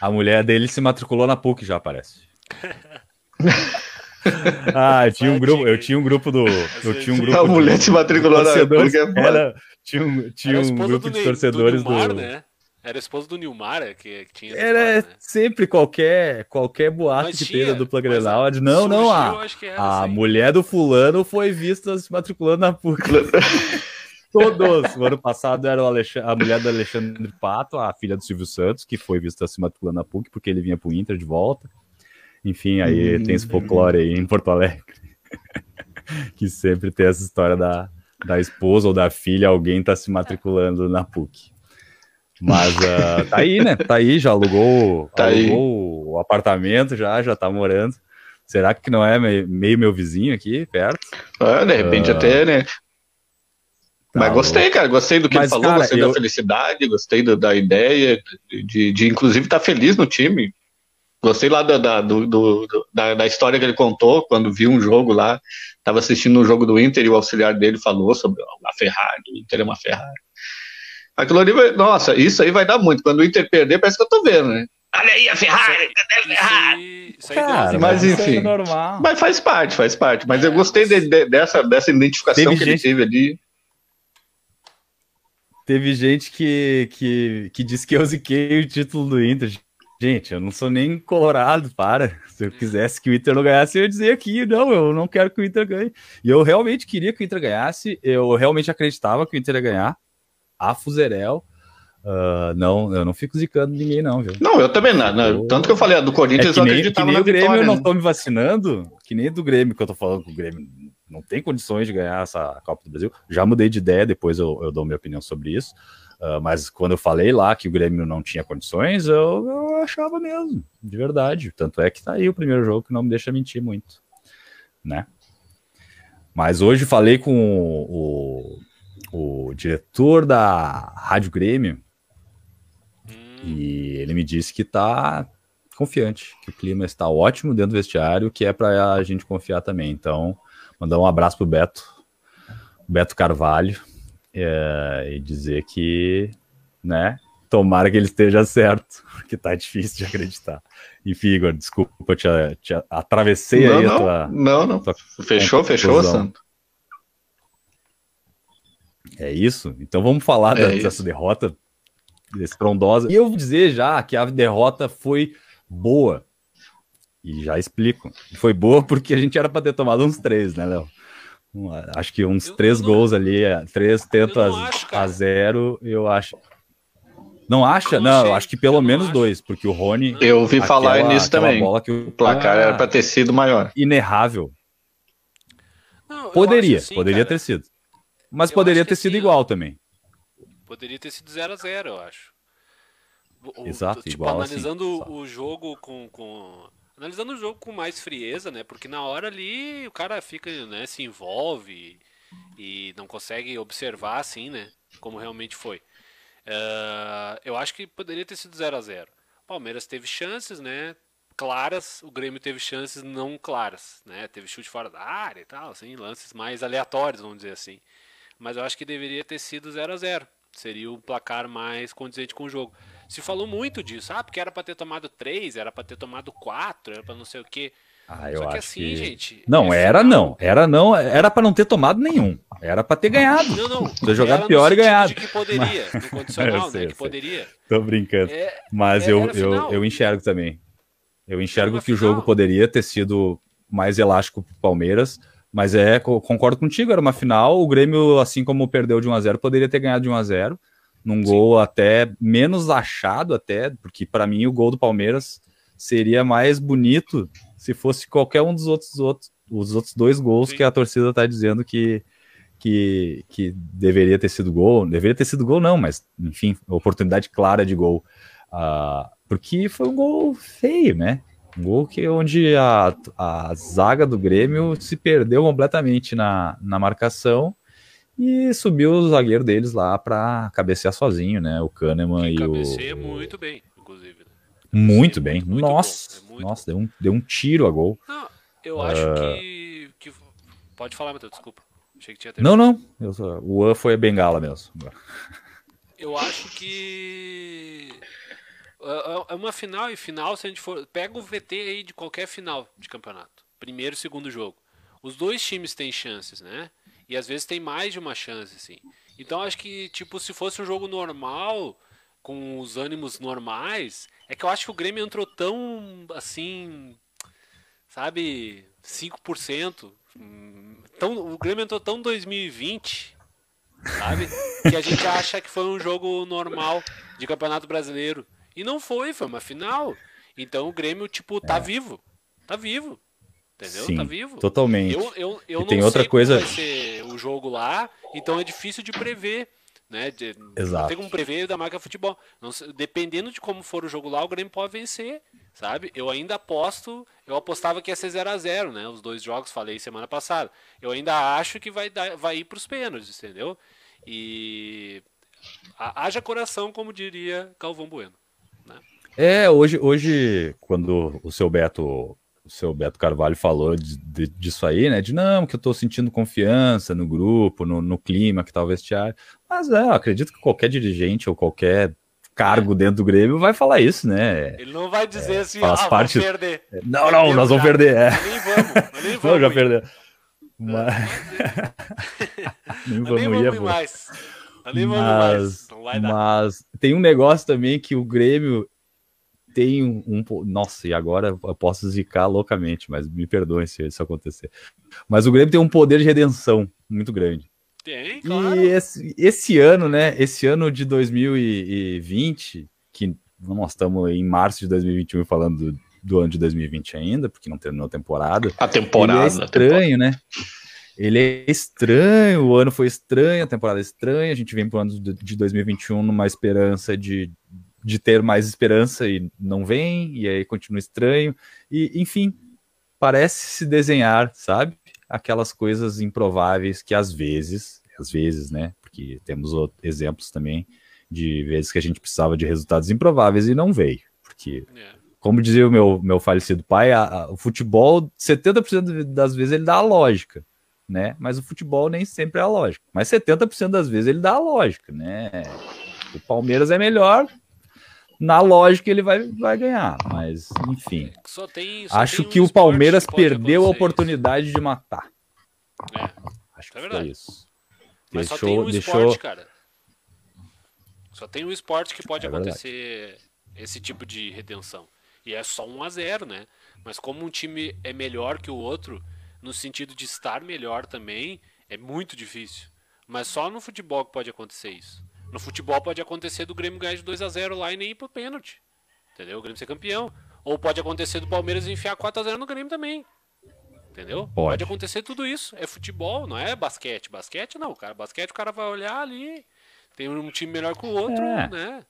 A mulher dele se matriculou na PUC já, parece. [laughs] ah, eu tinha um grupo, eu tinha um grupo do, eu tinha um grupo. A mulher se matriculou na PUC. É [laughs] era, tinha um, tinha um grupo de torcedores do, Neymar, do... Né? Era esposa do Nilmar é, que, que tinha. Era história, né? sempre qualquer, qualquer boato Mas que tinha, teve a dupla Grenal. De, não, não, a, a assim. mulher do fulano foi vista se matriculando na PUC. [laughs] Todos. O ano passado era a mulher do Alexandre Pato, a filha do Silvio Santos, que foi vista se matriculando na PUC porque ele vinha pro Inter de volta. Enfim, aí hum, tem esse folclore aí em Porto Alegre. [laughs] que sempre tem essa história da, da esposa ou da filha, alguém tá se matriculando na PUC. Mas uh, tá aí, né? Tá aí, já alugou, [laughs] tá alugou o apartamento, já, já tá morando. Será que não é meio meu vizinho aqui, perto? Ah, de repente uh, até, né? Tá Mas gostei, cara, gostei do que Mas, ele falou, cara, gostei eu... da felicidade, gostei do, da ideia, de, de inclusive estar tá feliz no time. Gostei lá da, da, do, do, da, da, história que ele contou quando viu um jogo lá. Estava assistindo um jogo do Inter e o auxiliar dele falou sobre a Ferrari, o Inter é uma Ferrari. Aquilo ali vai, nossa, isso aí vai dar muito. Quando o Inter perder, parece que eu tô vendo, né? Olha aí a Ferrari, cadê a Ferrari? Isso aí, Cara, mas enfim. É normal. Mas faz parte, faz parte. Mas é, eu gostei de, de, dessa, dessa identificação que gente... ele teve ali. Teve gente que, que, que disse que eu ziquei o título do Inter. Gente, eu não sou nem colorado, para. Se eu quisesse que o Inter não ganhasse, eu ia dizer aqui, não, eu não quero que o Inter ganhe. E eu realmente queria que o Inter ganhasse, eu realmente acreditava que o Inter ia ganhar a Fuzerel. Uh, não, eu não fico zicando ninguém, não, viu? Não, eu também não. Tanto que eu falei, do Corinthians é que nem, eu acreditava que nem o Grêmio vitória, eu não né? tô me vacinando, que nem do Grêmio que eu tô falando que o Grêmio não tem condições de ganhar essa Copa do Brasil. Já mudei de ideia, depois eu, eu dou minha opinião sobre isso. Uh, mas quando eu falei lá que o Grêmio não tinha condições, eu, eu, achava mesmo, de verdade. Tanto é que tá aí o primeiro jogo que não me deixa mentir muito, né? Mas hoje falei com o, o diretor da Rádio Grêmio hum. e ele me disse que está confiante, que o clima está ótimo dentro do vestiário, que é para a gente confiar também. Então, mandar um abraço pro Beto, Beto Carvalho, é, e dizer que, né, Tomara que ele esteja certo, [laughs] que tá difícil de acreditar. Enfim, Igor, desculpa, te, te atravessei não, aí não, a tua. Não, não. Tua fechou, fechou, Santo. É isso? Então vamos falar é dessa isso. derrota estrondosa. E eu vou dizer já que a derrota foi boa. E já explico. Foi boa porque a gente era para ter tomado uns três, né, Léo? Acho que uns eu, três eu não, gols ali, é, três tentas a zero, eu acho. Não acha? Eu não, eu acho que pelo menos acho. dois, porque o Rony. Eu ouvi aquela, falar nisso também. Bola que o, o placar era para ter sido maior. Inerrável. Não, poderia, assim, poderia cara, ter sido. Mas poderia ter sido assim, igual também. Poderia ter sido 0 a 0 eu acho. O, Exato, tipo, igual analisando assim, o jogo com, com analisando o jogo com mais frieza, né? Porque na hora ali o cara fica, né, se envolve e não consegue observar assim, né, como realmente foi. Uh, eu acho que poderia ter sido 0 a 0 Palmeiras teve chances, né? Claras, o Grêmio teve chances não claras, né? Teve chute fora da área e tal, assim, lances mais aleatórios, vamos dizer assim. Mas eu acho que deveria ter sido 0 a 0 Seria o placar mais condizente com o jogo. Se falou muito disso, ah, porque era para ter tomado 3, era para ter tomado 4, era para não sei o quê. Ah, eu Só que acho assim, que... gente. Não, é era não. Era não, era para não ter tomado nenhum. Era para ter ganhado. Não, não. Ter jogado pior e ganhado. que poderia, Mas... no [laughs] condicional, sei, né? Que poderia. Tô brincando. É, Mas é, eu, eu, eu enxergo também. Eu enxergo que final. o jogo poderia ter sido mais elástico pro Palmeiras mas é, concordo contigo, era uma final. O Grêmio, assim como perdeu de 1 a 0 poderia ter ganhado de 1 a 0 num Sim. gol até menos achado, até, porque para mim o gol do Palmeiras seria mais bonito se fosse qualquer um dos outros, outros os outros dois gols Sim. que a torcida está dizendo que, que, que deveria ter sido gol. Deveria ter sido gol, não, mas enfim, oportunidade clara de gol. Uh, porque foi um gol feio, né? Um gol que onde a, a zaga do Grêmio se perdeu completamente na, na marcação e subiu o zagueiro deles lá para cabecear sozinho, né? O Kahneman que e o. Cabeceia muito bem, inclusive. Né? Muito bem. Muito, nossa, muito é nossa, deu um, deu um tiro a gol. Não, eu uh... acho que, que. Pode falar, Matheus, desculpa. Achei que tinha Não, não. Eu, o An foi a bengala mesmo. Eu acho que é, é uma final e final, se a gente for. Pega o VT aí de qualquer final de campeonato. Primeiro e segundo jogo. Os dois times têm chances, né? E às vezes tem mais de uma chance, assim. Então acho que, tipo, se fosse um jogo normal, com os ânimos normais, é que eu acho que o Grêmio entrou tão assim. Sabe? 5%. Tão, o Grêmio entrou tão 2020, sabe? Que a gente acha que foi um jogo normal de Campeonato Brasileiro. E não foi, foi uma final. Então o Grêmio, tipo, tá é. vivo. Tá vivo. Entendeu? Sim, tá vivo. Totalmente. Eu, eu, eu não tem outra coisa... vai ser o jogo lá, então é difícil de prever. Né? De, Exato. Não tem como prever da marca futebol. Não, dependendo de como for o jogo lá, o Grêmio pode vencer. Sabe? Eu ainda aposto, eu apostava que ia ser 0 a 0 né? Os dois jogos, falei semana passada. Eu ainda acho que vai, dar, vai ir para os pênaltis, entendeu? E haja coração, como diria Calvão Bueno. É, hoje, hoje, quando o seu Beto, o seu Beto Carvalho falou de, de, disso aí, né? De não, que eu tô sentindo confiança no grupo, no, no clima que tá o vestiário. Mas é, eu acredito que qualquer dirigente ou qualquer cargo dentro do Grêmio vai falar isso, né? Ele não vai dizer é, assim, ah, parte... vamos perder. Não, não, nós vamos perder. É. Nem vamos, nem vamos. [laughs] Não, já perdeu. Mas... nem vamos, nem vamos ir mais. Mas, mais. mas tem um negócio também que o Grêmio tem um, um, Nossa, e agora eu posso zicar loucamente, mas me perdoem se isso acontecer. Mas o Grêmio tem um poder de redenção muito grande. Tem, claro. E esse, esse ano, né? Esse ano de 2020, que nós estamos em março de 2021 falando do, do ano de 2020 ainda, porque não terminou a temporada. A temporada. é estranho, né? Ele é estranho, o ano foi estranho, a temporada é estranha, a gente vem para o ano de 2021 numa esperança de, de ter mais esperança e não vem, e aí continua estranho, e enfim, parece se desenhar, sabe? Aquelas coisas improváveis que às vezes, às vezes, né? Porque temos exemplos também de vezes que a gente precisava de resultados improváveis e não veio, porque é. como dizia o meu, meu falecido pai, a, a, o futebol, 70% das vezes ele dá a lógica, né? Mas o futebol nem sempre é a lógica. Mas 70% das vezes ele dá a lógica, né? O Palmeiras é melhor, na lógica ele vai, vai ganhar, mas enfim. Só tem, só Acho tem um que o Palmeiras que perdeu a oportunidade de matar. isso. É, Acho que É foi verdade. isso. mas só Deixou, tem um deixou. esporte, cara. Só tem um esporte que pode É verdade. acontecer esse tipo de redenção. E é só 1 a 0 né? Mas como um time é melhor que o outro, no sentido de estar melhor também, é muito difícil. Mas só no futebol que pode acontecer isso. No futebol pode acontecer do Grêmio ganhar de 2 a 0 lá e nem ir pro pênalti. Entendeu? O Grêmio ser campeão. Ou pode acontecer do Palmeiras enfiar 4 a 0 no Grêmio também. Entendeu? Pode. acontecer tudo isso. É futebol, não é basquete. Basquete não, cara. Basquete o cara vai olhar ali. Tem um time melhor que o outro, É. né?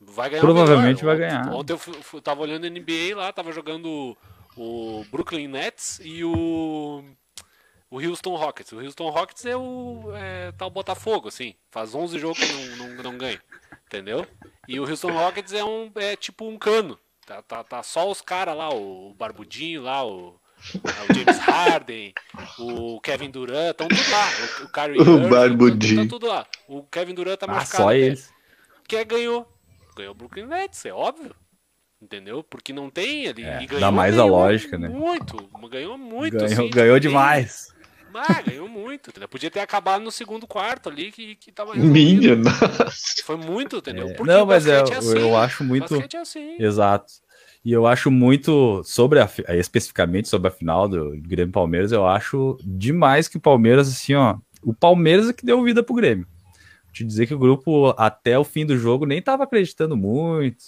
Vai ganhar Provavelmente vai ganhar. Ontem eu fu- tava olhando NBA lá, tava jogando o Brooklyn Nets e o o Houston Rockets. O Houston Rockets é o é, tá o Botafogo, assim. Faz 11 jogos que não, não, não ganha. Entendeu? E o Houston Rockets é um é tipo um cano. Tá, tá, tá só os caras lá, o Barbudinho lá, o, o James Harden, o Kevin Durant, estão tudo lá. O, o Kyrie [laughs] O Irving, Barbudinho. Tá tudo lá. O Kevin Durant tá Ah, machucado. só até. eles. Quer ganhou. Ganhou o Brooklyn Nets, é óbvio. Entendeu? Porque não tem ali. É, dá ganhou, mais a ganhou lógica, né? Muito. Ganhou muito. Ganhou, assim, ganhou tipo, demais. Ah, ganhou muito. Entendeu? Podia ter acabado no segundo quarto ali que, que tava Minha, nossa. Foi muito, entendeu? É, Porque não, mas é, basquete eu, eu assim. acho muito. É assim. Exato. E eu acho muito, sobre a, fi- especificamente sobre a final do Grêmio e Palmeiras, eu acho demais que o Palmeiras, assim, ó. O Palmeiras é que deu vida pro Grêmio. Te dizer que o grupo, até o fim do jogo, nem tava acreditando muito,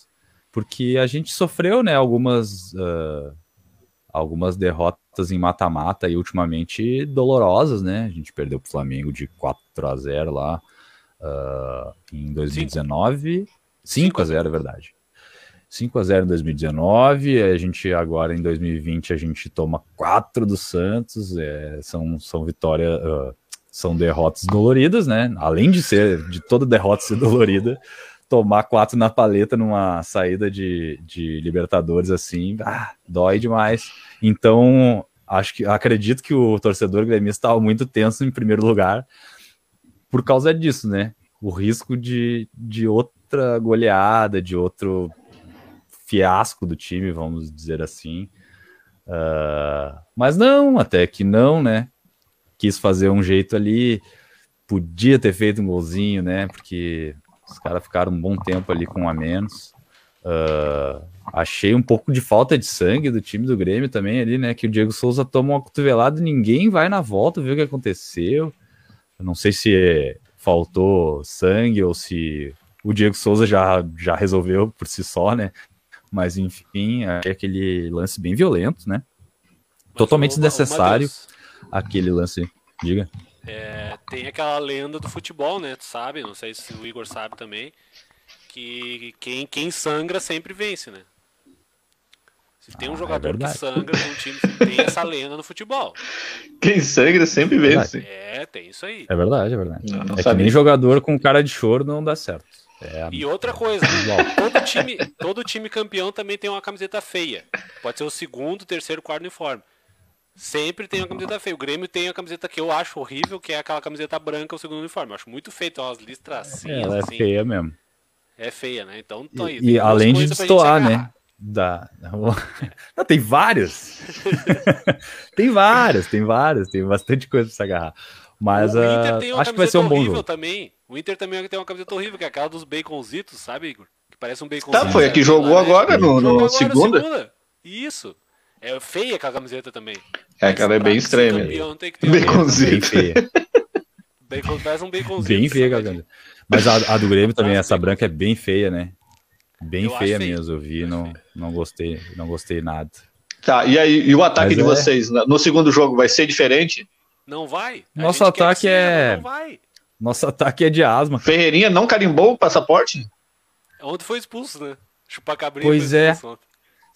porque a gente sofreu, né, algumas, ah, algumas derrotas em mata-mata e ultimamente dolorosas, né? A gente perdeu pro Flamengo de 4 a 0 lá ah, em 2019. 5 a 0 é verdade. 5 a 0 em 2019, a gente agora em 2020 a gente toma 4 do Santos, é, são, são vitórias, ah, são derrotas doloridas, né? Além de ser, de toda derrota ser dolorida, tomar 4 na paleta numa saída de, de Libertadores assim, ah, dói demais. Então, acho que acredito que o torcedor gremista estava muito tenso em primeiro lugar por causa disso, né? O risco de, de outra goleada, de outro fiasco do time, vamos dizer assim. Ah, mas não, até que não, né? Quis fazer um jeito ali, podia ter feito um golzinho, né? Porque os caras ficaram um bom tempo ali com um a menos. Ah, achei um pouco de falta de sangue do time do Grêmio também ali, né? Que o Diego Souza toma uma cotovelada e ninguém vai na volta ver o que aconteceu. Eu não sei se faltou sangue ou se o Diego Souza já, já resolveu por si só, né? Mas enfim, é aquele lance bem violento, né? Mas, Totalmente desnecessário. Aquele lance, diga. É, tem aquela lenda do futebol, né? Tu sabe, não sei se o Igor sabe também, que quem, quem sangra sempre vence, né? Se tem um Ah, é jogador que verdade. sangra num time, tem essa lenda no futebol. Quem sangra sempre vence. É, tem isso aí. É verdade, é verdade. Não, não é que nem jogador com cara de choro não dá certo. É, E outra coisa, todo time, todo time campeão também tem uma camiseta feia. Pode ser o segundo, terceiro, quarto uniforme. Sempre tem uma camiseta feia. O Grêmio tem a camiseta que eu acho horrível, que é aquela camiseta branca, o segundo uniforme. Eu acho muito feio, tem umas listras cinzas, ela é assim. feia mesmo. É feia, né? Então, tô aí, E, e além de destoar, né? Da... Não, tem vários. [laughs] tem vários, tem vários, tem bastante coisa pra se agarrar. Mas o Inter tem uma acho que vai ser um bom horrível jogo. também. O Inter também tem uma camiseta horrível, que é aquela dos baconzitos, sabe, Igor? Que parece um baconzito. Tá, foi a que jogou lá, né? agora no, Jogou no agora, segunda. Isso. É feia aquela camiseta também. É, aquela é Pra bem estranha mesmo. campeão, tem que ter Baconzito. Bem feia. Bacon, um baconzito. Bem feia? Gaganda. Mas a, a do Grêmio [laughs] também, essa branca é bem feia, né? Bem Eu feia feio. mesmo, eu vi, Eu não, não gostei, não gostei nada. Tá, e aí, e o ataque Mas de é- vocês no segundo jogo vai ser diferente? Não vai. Nosso ataque é- mas Não vai. Nosso ataque é de asma. cara. Ferreirinha não carimbou o passaporte? Ontem foi expulso, né? Chupar cabrinho. Pois é. expulso.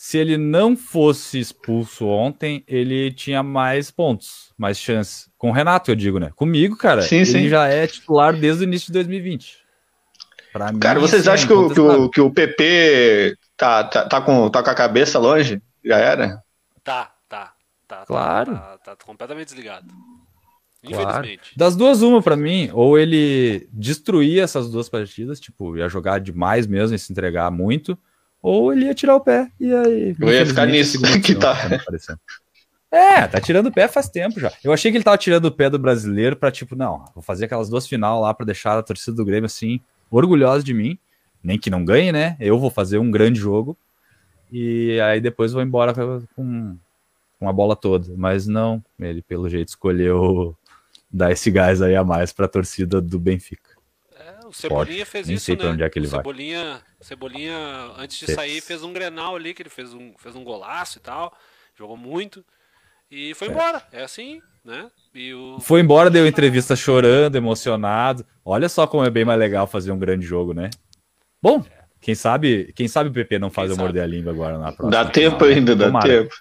Se ele não fosse expulso ontem, ele tinha mais pontos, mais chances. Com o Renato, eu digo, né? Comigo, cara, Sim, ele sim. já é titular desde o início de 2020. Pra Cara, mim, vocês é acham que o, que, o, que o PP tá, tá, tá, com, tá com a cabeça longe? Já era? Tá, tá. tá Claro. Tá, tá, tá completamente desligado. Infelizmente. Claro. Das duas, uma para mim, ou ele destruía essas duas partidas, tipo, ia jogar demais mesmo e se entregar muito, ou ele ia tirar o pé e aí. Eu ia ficar nisso [laughs] que tá. É, tá tirando o pé faz tempo já. Eu achei que ele tava tirando o pé do brasileiro pra, tipo, não, vou fazer aquelas duas final lá pra deixar a torcida do Grêmio assim, orgulhosa de mim. Nem que não ganhe, né? Eu vou fazer um grande jogo. E aí depois vou embora com, com a bola toda. Mas não, ele pelo jeito escolheu dar esse gás aí a mais pra torcida do Benfica. É, o Cebolinha Pode. fez Nem isso, sei né? onde é que ele o vai. Cebolinha, Cebolinha, antes de Fez. sair, fez um Grenal ali, que ele fez um, fez um golaço e tal. Jogou muito. E foi É. embora. É assim, né? E o... Foi embora, deu entrevista chorando, emocionado. Olha só como é bem mais legal fazer um grande jogo, né? Bom, quem sabe, quem sabe o PP não faz Quem eu sabe? morder a língua agora na próxima. Dá tempo final, né? ainda, dá Tomara. tempo.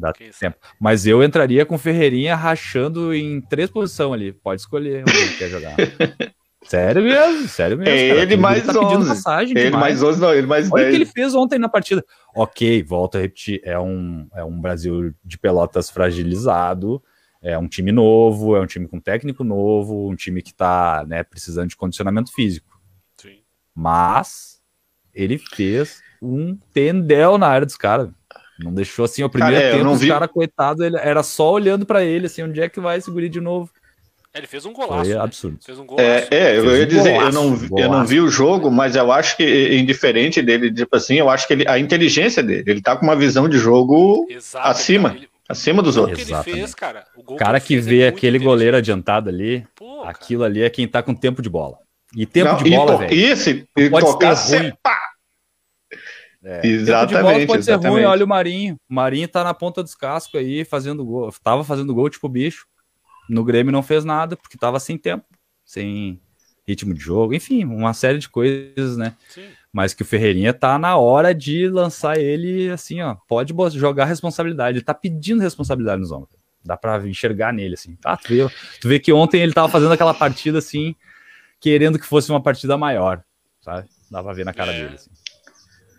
Dá Quem tempo. Mas eu entraria com o Ferreirinha rachando em três posições ali. Pode escolher onde ele quer jogar. [laughs] Sério mesmo, sério mesmo. É cara. ele mais tá pedindo 11. passagem Ele demais. mais 11, não, ele mais Olha o que ele 10. fez ontem na partida. Ok, volto a repetir, é um, é um Brasil de pelotas fragilizado, é um time novo, é um time com técnico novo, um time que tá né, precisando de condicionamento físico. Sim. Mas ele fez um tendel na área dos caras. Não deixou assim, o primeiro Cara, é, tempo, não os vi- caras, coitados, ele era só olhando pra ele, assim, onde é que vai esse guri de novo? É, Ele fez um golaço. Foi né? absurdo. Fez um golaço. É, é, eu ia um dizer, eu golaço, não, um eu não golaço. vi o jogo, mas eu acho que, indiferente dele, tipo assim, eu acho que ele, a inteligência dele, ele tá com uma visão de jogo Exato, acima. cara. Ele- acima dos outros. que fez, cara. O cara que é vê muito aquele goleiro adiantado ali, Pô, aquilo ali é quem tá com tempo de bola. E tempo Não, de bola, velho. e esse, e pode tocar ser ruim. É, Tempo de bola Exatamente, pode ser ruim, exatamente. olha o Marinho. O Marinho tá na ponta dos cascos aí, fazendo gol. Tava fazendo gol tipo bicho. No Grêmio não fez nada, porque tava sem tempo, sem ritmo de jogo, enfim, uma série de coisas, né? Sim. Mas que o Ferreirinha tá na hora de lançar ele assim, ó. Pode jogar responsabilidade. Ele tá pedindo responsabilidade nos ombros. Dá pra enxergar nele, assim. Ah, tu vê, tu vê que ontem ele tava fazendo aquela partida assim, querendo que fosse uma partida maior, sabe? Dá pra ver na cara É. dele, assim.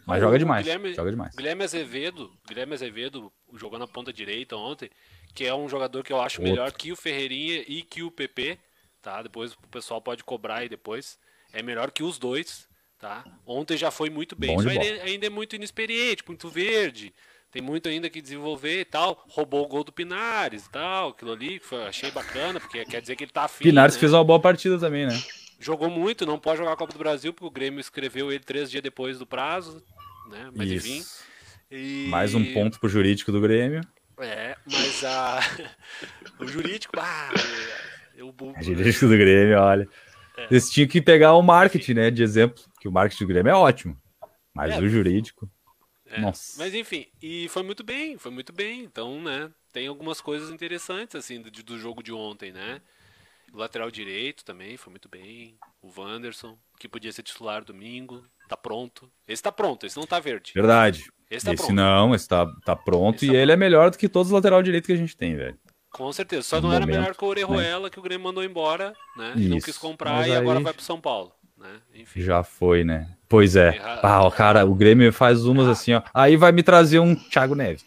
Mas O joga demais. Guilherme- Joga demais. Guilherme Azevedo, Guilherme Azevedo jogou na ponta direita ontem, que é um jogador que eu acho Outro. melhor que o Ferreirinha e que o PP, tá? Depois o pessoal pode cobrar aí depois. É melhor que os dois, tá? Ontem já foi muito bem. Bom bola. ainda, ainda é muito inexperiente, muito verde. Tem muito ainda que desenvolver e tal. Roubou o gol do Pinares e tal. Aquilo ali que foi, achei bacana, porque quer dizer que ele tá afim. Pinares né? fez uma boa partida também, né? Jogou muito, não pode jogar a Copa do Brasil, porque o Grêmio escreveu ele três dias depois do prazo, né? E- Mais um ponto pro jurídico do Grêmio. É, mas a... [laughs] o jurídico, ah, eu, jurídico do Grêmio, olha. É. Eles tinham que pegar o marketing, né? De exemplo, que o marketing do Grêmio é ótimo. Mas É. o jurídico. É, Nossa. Mas enfim, e foi muito bem, foi muito bem. Então, né, tem algumas coisas interessantes, assim, do, do jogo de ontem, né? O lateral direito também foi muito bem. O Wanderson, que podia ser titular domingo, tá pronto. Esse tá pronto, esse não tá verde. Verdade. Esse tá Esse pronto. não, esse tá, tá pronto. Esse e tá ele é melhor do que todos os lateral direito que a gente tem, velho. Com certeza. Só No não era momento, melhor que o Orejuela, que o Grêmio mandou embora, né? E não Isso. quis comprar Mas e agora aí- vai pro São Paulo, né? Enfim. Já foi, né? Pois é. Errado. Ah, o cara, o Grêmio faz umas assim, ó. Aí vai me trazer um Thiago Neves.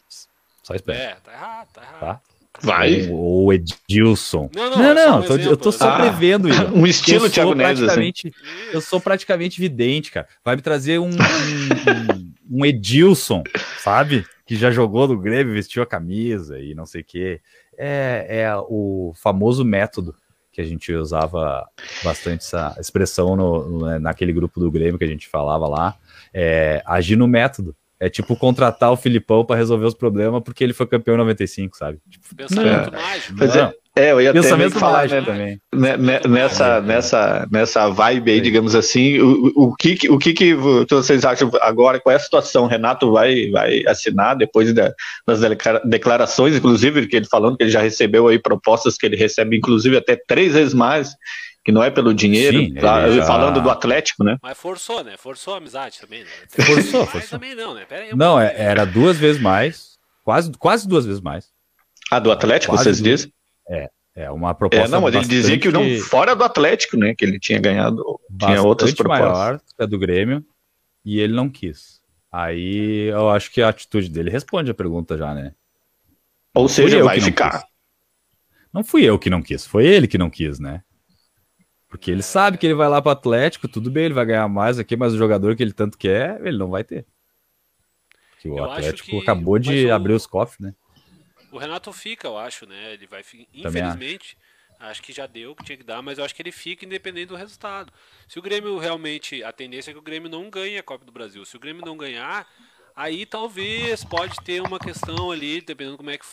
Só espera. É, tá errado, tá errado. Tá? Vai. Ou o Edilson. Não, não, Não, é não, um eu tô- eu tô né? só Ah. prevendo isso. [laughs] Um estilo eu Thiago Neves, assim. praticamente, eu sou praticamente vidente, cara. Vai me trazer um, um, um- um Edilson, sabe? Que já jogou no Grêmio, vestiu a camisa e não sei o quê. É, é o famoso método que a gente usava bastante essa expressão no, no- naquele grupo do Grêmio que a gente falava lá. É, agir no método. É tipo contratar o Filipão para resolver os problemas porque ele foi campeão em 95, sabe? Tipo, Pensamento Não. mágico. Mas não. É, eu ia até pensamento falar, mágico né, também. né, né, nessa, nessa, nessa vibe aí, digamos assim, o, o, que, o que, que vocês acham agora? Qual é a situação? O Renato vai, vai assinar depois da- das declara- declarações, inclusive, que ele falando que ele já recebeu aí propostas que ele recebe, inclusive, até três vezes mais, que não é pelo dinheiro, Sim, tá? já- falando do Atlético, né? Mas forçou, né? Forçou a amizade também, né? Forçou, forçou. também não, né? Pera aí Não, é- era duas vezes mais, quase, quase duas vezes mais. Ah, do Atlético, Quase vocês do- dizem? É uma proposta É, não, mas ele dizia que não, bastante- fora do Atlético, né? Que ele tinha ganhado, tinha outras bastante propostas. maior que a do Grêmio e ele não quis. Aí eu acho que a atitude dele responde a pergunta já, né? Ou seja, vai ficar. quis. Não fui eu que não quis, foi ele que não quis, né? Porque ele sabe que ele vai lá para o Atlético, tudo bem, ele vai ganhar mais aqui, mas o jogador que ele tanto quer, ele não vai ter. Porque o eu Atlético que... acabou de o... abrir os cofres, né? O Renato fica, eu acho, né? Ele vai, infelizmente, acho. acho. que já deu o que tinha que dar, mas eu acho que ele fica independente do resultado. Se o Grêmio realmente, a tendência é que o Grêmio não ganhe a Copa do Brasil. Se o Grêmio não ganhar, aí talvez pode ter uma questão ali, dependendo como é que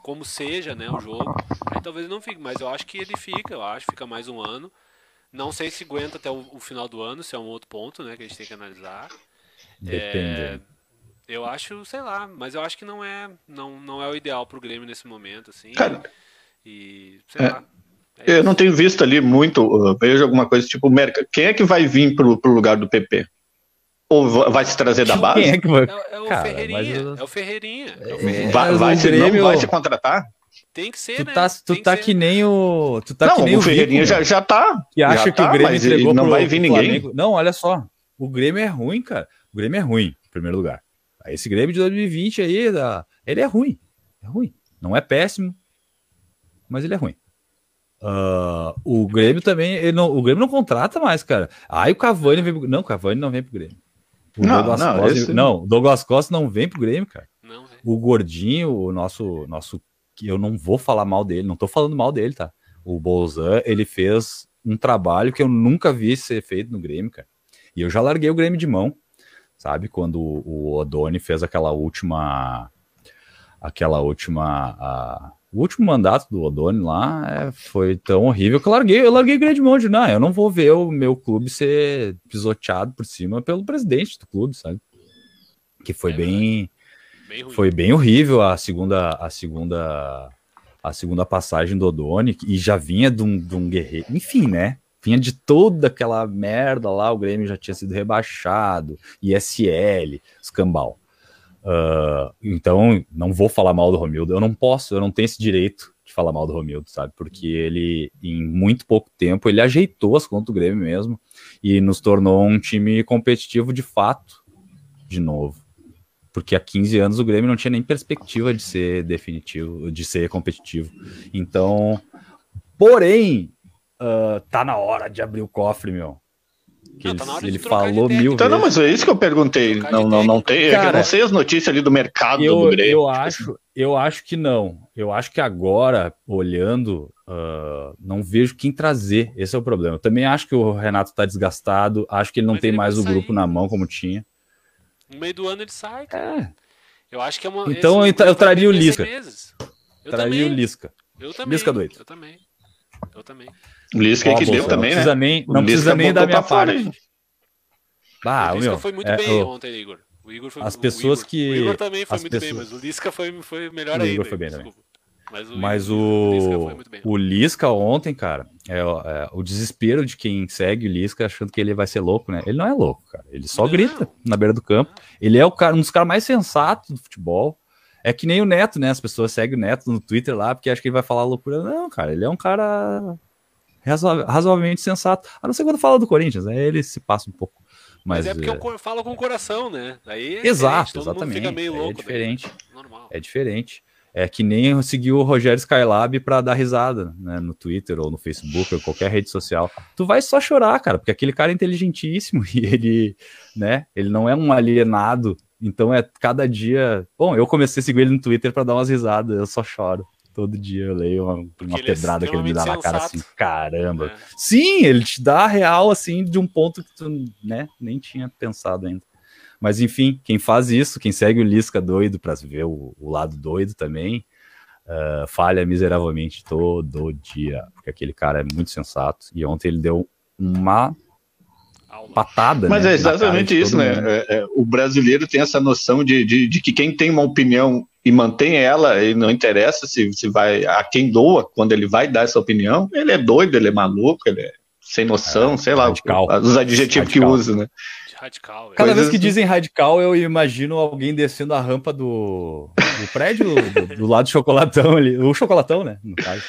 como seja, né, o jogo. Aí talvez não fique, mas eu acho que ele fica, eu acho, fica mais um ano. Não sei se aguenta até o, o, final do ano, se é um outro ponto, né, que a gente tem que analisar. Depende. É, eu acho, sei lá, mas eu acho que não é, não, não é o ideal pro Grêmio nesse momento, assim. Cara, e, sei é, lá. É eu não tenho visto ali muito, uh, vejo alguma coisa tipo, Merca, quem é que vai vir pro, pro lugar do PP? Ou vai se trazer da base? É, vai... é, é, o Cara, Ferreirinha, eu... é o Ferreirinha. É o Ferreirinha. Vai, vai, se, Grêmio... não vai se contratar? Tem que ser, tu né? Tá, tu tá que, que nem o. Tu tá não, que nem o, o Ferreirinha já, já tá. Que acha já que tá, o Grêmio entregou não vai vir ninguém. Flamengo. Não, olha só. O Grêmio é ruim, cara. O Grêmio é ruim, em primeiro lugar. Esse Grêmio de 2020 aí, ele é ruim. É ruim. Não é péssimo, mas ele é ruim. Uh, o Grêmio também. Não, o Grêmio não contrata mais, cara. Aí o Cavani vem pro, Não, o Cavani não vem pro Grêmio. O não, Douglas não, Costa, esse... não, Douglas Costa não vem pro Grêmio, cara. Não, o Gordinho, o nosso, nosso que eu não vou falar mal dele, não tô falando mal dele, tá? O Bolzan, ele fez um trabalho que eu nunca vi ser feito no Grêmio, cara. E eu já larguei o Grêmio de mão, sabe? Quando o Odoni fez aquela última. Aquela última. A, o último mandato do Odoni lá é, foi tão horrível que eu larguei, eu larguei o Grêmio de mão de não, eu não vou ver o meu clube ser pisoteado por cima pelo presidente do clube, sabe? Que foi é, bem Foi bem horrível a segunda, a segunda, a segunda passagem do Odoni e já vinha de um, de um guerreiro. Enfim, né? Vinha de toda aquela merda lá, o Grêmio já tinha sido rebaixado, ISL, escambau. Uh, então, não vou falar mal do Romildo, eu não posso, eu não tenho esse direito de falar mal do Romildo, sabe? Porque ele, em muito pouco tempo, ele ajeitou as contas do Grêmio mesmo e nos tornou um time competitivo de fato, de novo porque há 15 anos o Grêmio não tinha nem perspectiva de ser definitivo, de ser competitivo. Então, porém, uh, tá na hora de abrir o cofre, meu. Que não, ele, tá ele falou mil então, vezes. Não, mas é isso que eu perguntei. Não, não, não tem. Cara, eu não sei as notícias ali do mercado eu, do Grêmio. Eu acho, eu acho que não. Eu acho que agora, olhando, uh, não vejo quem trazer. Esse é o problema. Eu também acho que o Renato tá desgastado. Acho que ele não mas tem ele mais o grupo na mão como tinha. No meio do ano ele sai, cara. É. Eu acho que é uma. Então eu, eu traria o Lisca. Eu traria o Lisca. Eu também. Lisca doido. Eu também. Eu também. O Lisca é que deu também, não precisa né? Nem, não precisa nem da minha parte. Ah, o Lisca meu, foi muito é, bem ontem, Igor. O Igor foi As pessoas o Igor, que. O Igor também foi muito pessoas... bem, mas o Lisca foi, foi melhor o ainda. O Igor foi bem também. Mas o, Mas o, o, Lisca, o Lisca ontem, cara, é, é, o desespero de quem segue o Lisca achando que ele vai ser louco, né? Ele não é louco, cara. Ele só grita na beira do campo. Ele é o cara, um dos caras mais sensatos do futebol. É que nem o Neto, né? As pessoas seguem o Neto no Twitter lá porque acham que ele vai falar loucura. Não, cara, ele é um cara razoavelmente sensato. A não ser quando fala do Corinthians, aí ele se passa um pouco. Mas, Mas é porque é... eu falo com o coração, né? Aí é Exato, exatamente. é diferente. É diferente. É que nem seguir o Rogério Skylab para dar risada, né, no Twitter ou no Facebook ou qualquer rede social. Tu vai só chorar, cara, porque aquele cara é inteligentíssimo [laughs] e ele, né, ele não é um alienado. Então é cada dia. Bom, eu comecei a seguir ele no Twitter para dar umas risadas, eu só choro. Todo dia eu leio uma, uma é pedrada é que ele me dá na cara assim, caramba. É. Sim, ele te dá a real assim de um ponto que tu, né, nem tinha pensado ainda. Mas enfim, quem faz isso, quem segue o Lisca doido para ver o, o, lado doido também, uh, falha miseravelmente todo dia, porque aquele cara é muito sensato. E ontem ele deu uma patada. Mas né, é exatamente isso, né? É, é, o brasileiro tem essa noção de, de, de, que quem tem uma opinião e mantém ela, e não interessa se, se vai a quem doa quando ele vai dar essa opinião, ele é doido, ele é maluco, ele é sem noção, é, sei lá, radical. os adjetivos radical. que usa, né? Radical. Cada Coisas... vez que dizem radical, eu imagino alguém descendo a rampa do, do prédio do, do, [laughs] lado do chocolatão ali. O chocolatão, né? No caso.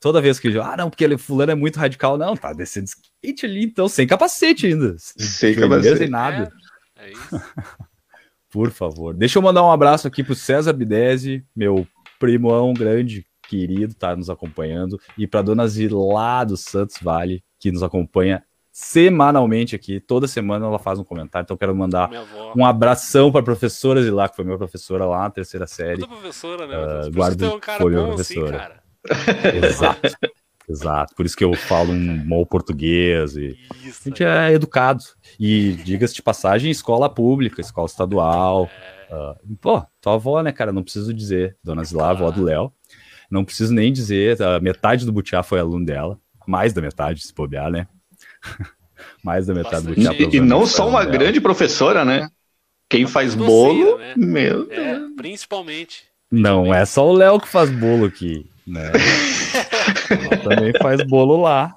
Toda vez que eu ah, não, porque ele fulano é muito radical, não, tá descendo skate ali, então, sem capacete ainda. Sem capacete. Sem nada. É, é isso. [laughs] Por favor. Deixa eu mandar um abraço aqui pro César Bidese, meu primão grande, querido tá nos acompanhando e para dona Zilá do Santos Vale, que nos acompanha semanalmente aqui, toda semana ela faz um comentário, então quero mandar um abração para a professora Zilá, que foi minha professora lá na terceira série. Toda professora, né? Uh, guarda, um foi minha professora. Assim, Exato. Exato, por isso que eu falo um bom português e isso, a gente é educado. E diga-se de passagem, escola pública, escola estadual. É... Uh, pô, tua avó, né, cara? Não preciso dizer, dona Zilá, avó do Léo. Não preciso nem dizer, a metade do Butiá foi aluno dela, mais da metade, se bobear, né? [laughs] mais da metade Bastante. do Butiá. E, e não só uma dela. grande professora, né? Quem faz bolo, né? meu é, Principalmente. Não é só o Léo que faz bolo aqui, né? [laughs] também faz bolo lá.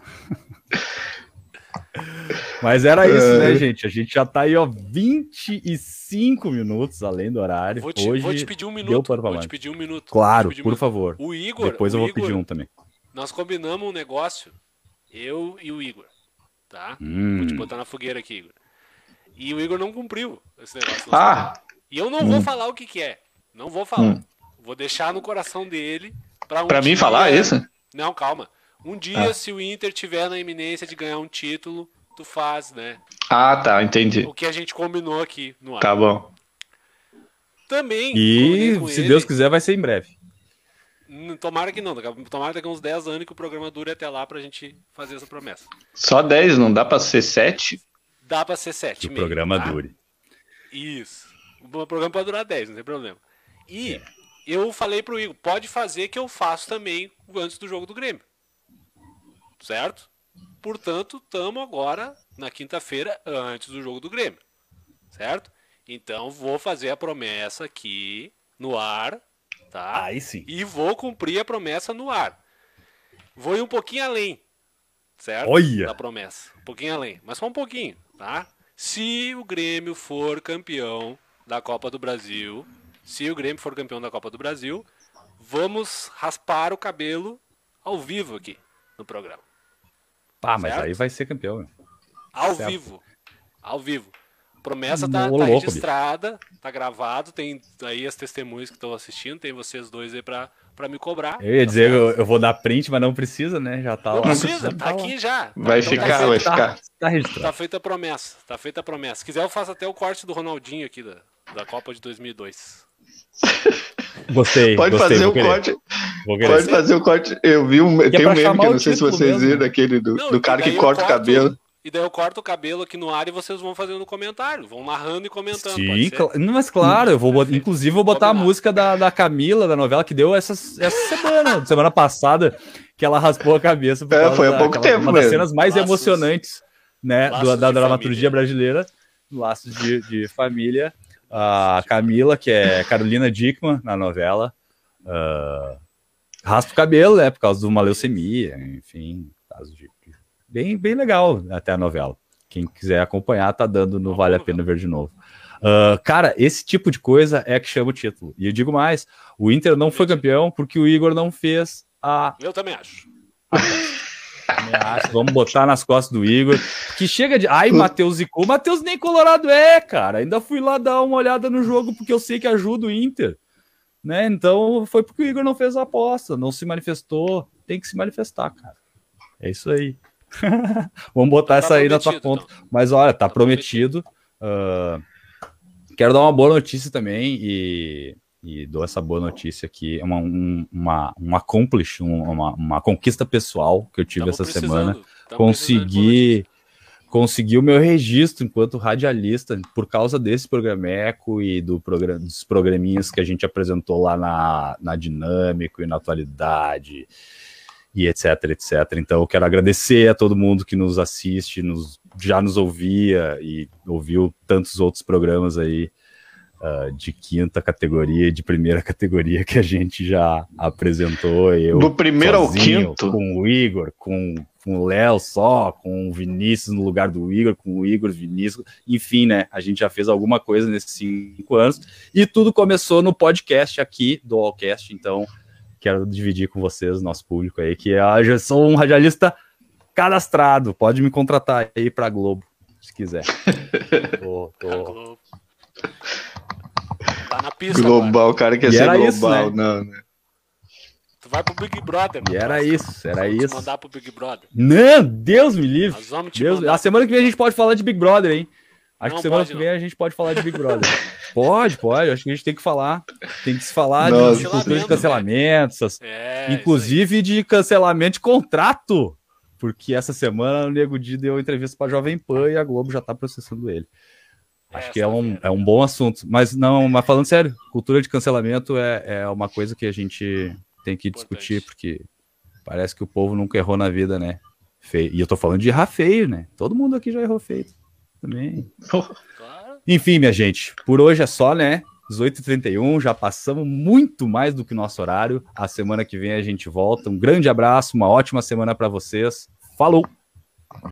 Mas era isso, né, é. gente? A gente já tá aí, ó, 25 minutos além do horário. Vou te, Hoje vou te pedir um minuto. Vou te pedir um minuto. Claro, um por minuto. favor. O Igor. Depois eu vou Igor, pedir um também. Nós combinamos um negócio, eu e o Igor. Tá? Hum. Vou te botar na fogueira aqui, Igor. E o Igor não cumpriu esse negócio. Ah! E eu não hum. vou falar o que, que é. Não vou falar. Hum. Vou deixar no coração dele. Pra, um pra mim falar isso? Não, calma. Um dia, ah. se o Inter tiver na iminência de ganhar um título, tu faz, né? Ah, tá, entendi. O que a gente combinou aqui no ar. Tá bom. Também. E se ele... Deus quiser, vai ser em breve. Tomara que não, tomara daqui uns 10 anos que o programa dure até lá pra gente fazer essa promessa. Só 10, não dá pra ser 7? Dá pra ser 7. O meio, programa tá? dure. Isso. O programa pode durar 10, não tem problema. E é. eu falei pro Igor, pode fazer que eu faço também antes do jogo do Grêmio. Certo? Portanto, estamos agora na quinta-feira antes do jogo do Grêmio. Certo? Então vou fazer a promessa aqui no ar, tá? Aí sim. E vou cumprir a promessa no ar. Vou ir um pouquinho além, certo? Olha! Da promessa. Um pouquinho além, mas só um pouquinho, tá? Se o Grêmio for campeão da Copa do Brasil, se o Grêmio for campeão da Copa do Brasil, vamos raspar o cabelo ao vivo aqui no programa. Pá, mas certo? aí vai ser campeão. Meu. Ao certo. vivo. Ao vivo. Promessa tá, tá registrada, tá gravado, tem aí as testemunhas que estão assistindo, tem vocês dois aí pra, pra me cobrar. Eu ia tá dizer, eu, eu, vou dar print, mas não precisa, né? Já tá não lá. precisa, tá, tá aqui já. Vai então, ficar, tá vai ficar. Tá, registrado. Tá feita a promessa, tá feita a promessa. Se quiser, eu faço até o corte do Ronaldinho aqui da, da Copa de 2002. Gostei. Pode gostei, fazer o corte. Pode fazer o corte. Eu vi um. É tem um meme que eu não sei se vocês viram, daquele do, não, do cara que corta o cabelo. E daí eu corto o cabelo aqui no ar e vocês vão fazendo comentário, vão narrando e comentando. Sim, cl mas claro, eu vou inclusive vou botar a música da, da Camila, da novela, que deu essa, essa semana, [laughs] semana passada, que ela raspou a cabeça. É, foi há pouco tempo, Uma das cenas mais Laços, emocionantes, né, do, da dramaturgia brasileira, Laços de, de Família. A Camila, que é Carolina Dickman na novela, uh, raspa o cabelo, né, por causa de uma leucemia, enfim, caso de... Bem, bem legal até a novela. Quem quiser acompanhar, tá dando no Vale a Pena Ver de novo. Uh, cara, esse tipo de coisa é que chama o título. E eu digo mais: o Inter não foi campeão porque o Igor não fez a. Eu também acho. Acho, vamos botar nas costas do Igor. Que chega de. Ai, Matheus e Co. Matheus nem Colorado é, cara. Ainda fui lá dar uma olhada no jogo porque eu sei que ajuda o Inter. Né? Então foi porque o Igor não fez a aposta, não se manifestou. Tem que se manifestar, cara. É isso aí. [laughs] vamos botar tá essa aí na tua conta. Então. Mas olha, tá, tá prometido. prometido. Uh, quero dar uma boa notícia também e e dou essa boa notícia aqui, é uma, um, uma, um accomplish, uma, uma conquista pessoal que eu tive essa semana. Consegui, consegui o meu registro enquanto radialista por causa desse programeco e do programa, dos programinhas que a gente apresentou lá na, na Dinâmico e na Atualidade e etc, etc. Então eu quero agradecer a todo mundo que nos assiste, nos, já nos ouvia e ouviu tantos outros programas aí uh, de quinta categoria e de primeira [laughs] categoria que a gente já apresentou. Eu, Do primeiro sozinho, ao quinto? Com o Igor, com, com o Léo só, com o Vinícius no lugar do Igor, com o Igor, Vinícius, enfim, né? A gente já fez alguma coisa nesses cinco anos e tudo começou no podcast aqui do Allcast, então quero dividir com vocês, nosso público aí, que eu já sou um radialista cadastrado, pode me contratar aí para Globo, se quiser. [laughs] tô, tô... Tá na pista. Global, o cara quer e ser global, isso, né? não, né? vai pro Big Brother. E era isso, era Vamos te isso. mandar pro Big Brother. Não, Deus me livre. Nós vamos te Deus, a semana que vem a gente pode falar de Big Brother, hein? Acho Não que semana que vem a gente pode falar de Big Brother. [laughs] pode, pode. Acho que a gente tem que falar. Tem que se falar Nossa. de cultura de cancelamento, essas- É, inclusive de cancelamento de contrato. Porque essa semana o Nego Di deu entrevista pra Jovem Pan e a Globo já tá processando ele. Acho Essa que é um, é um bom assunto. Mas não, mas falando sério, cultura de cancelamento é, é uma coisa que a gente tem que discutir, Importante. porque parece que o povo nunca errou na vida, né? Feio. E eu tô falando de errar feio, né? Todo mundo aqui já errou feio também. Enfim, minha gente, por hoje é só, né? 18h31, já passamos muito mais do que o nosso horário. A semana que vem a gente volta. Um grande abraço, uma ótima semana para vocês. Falou!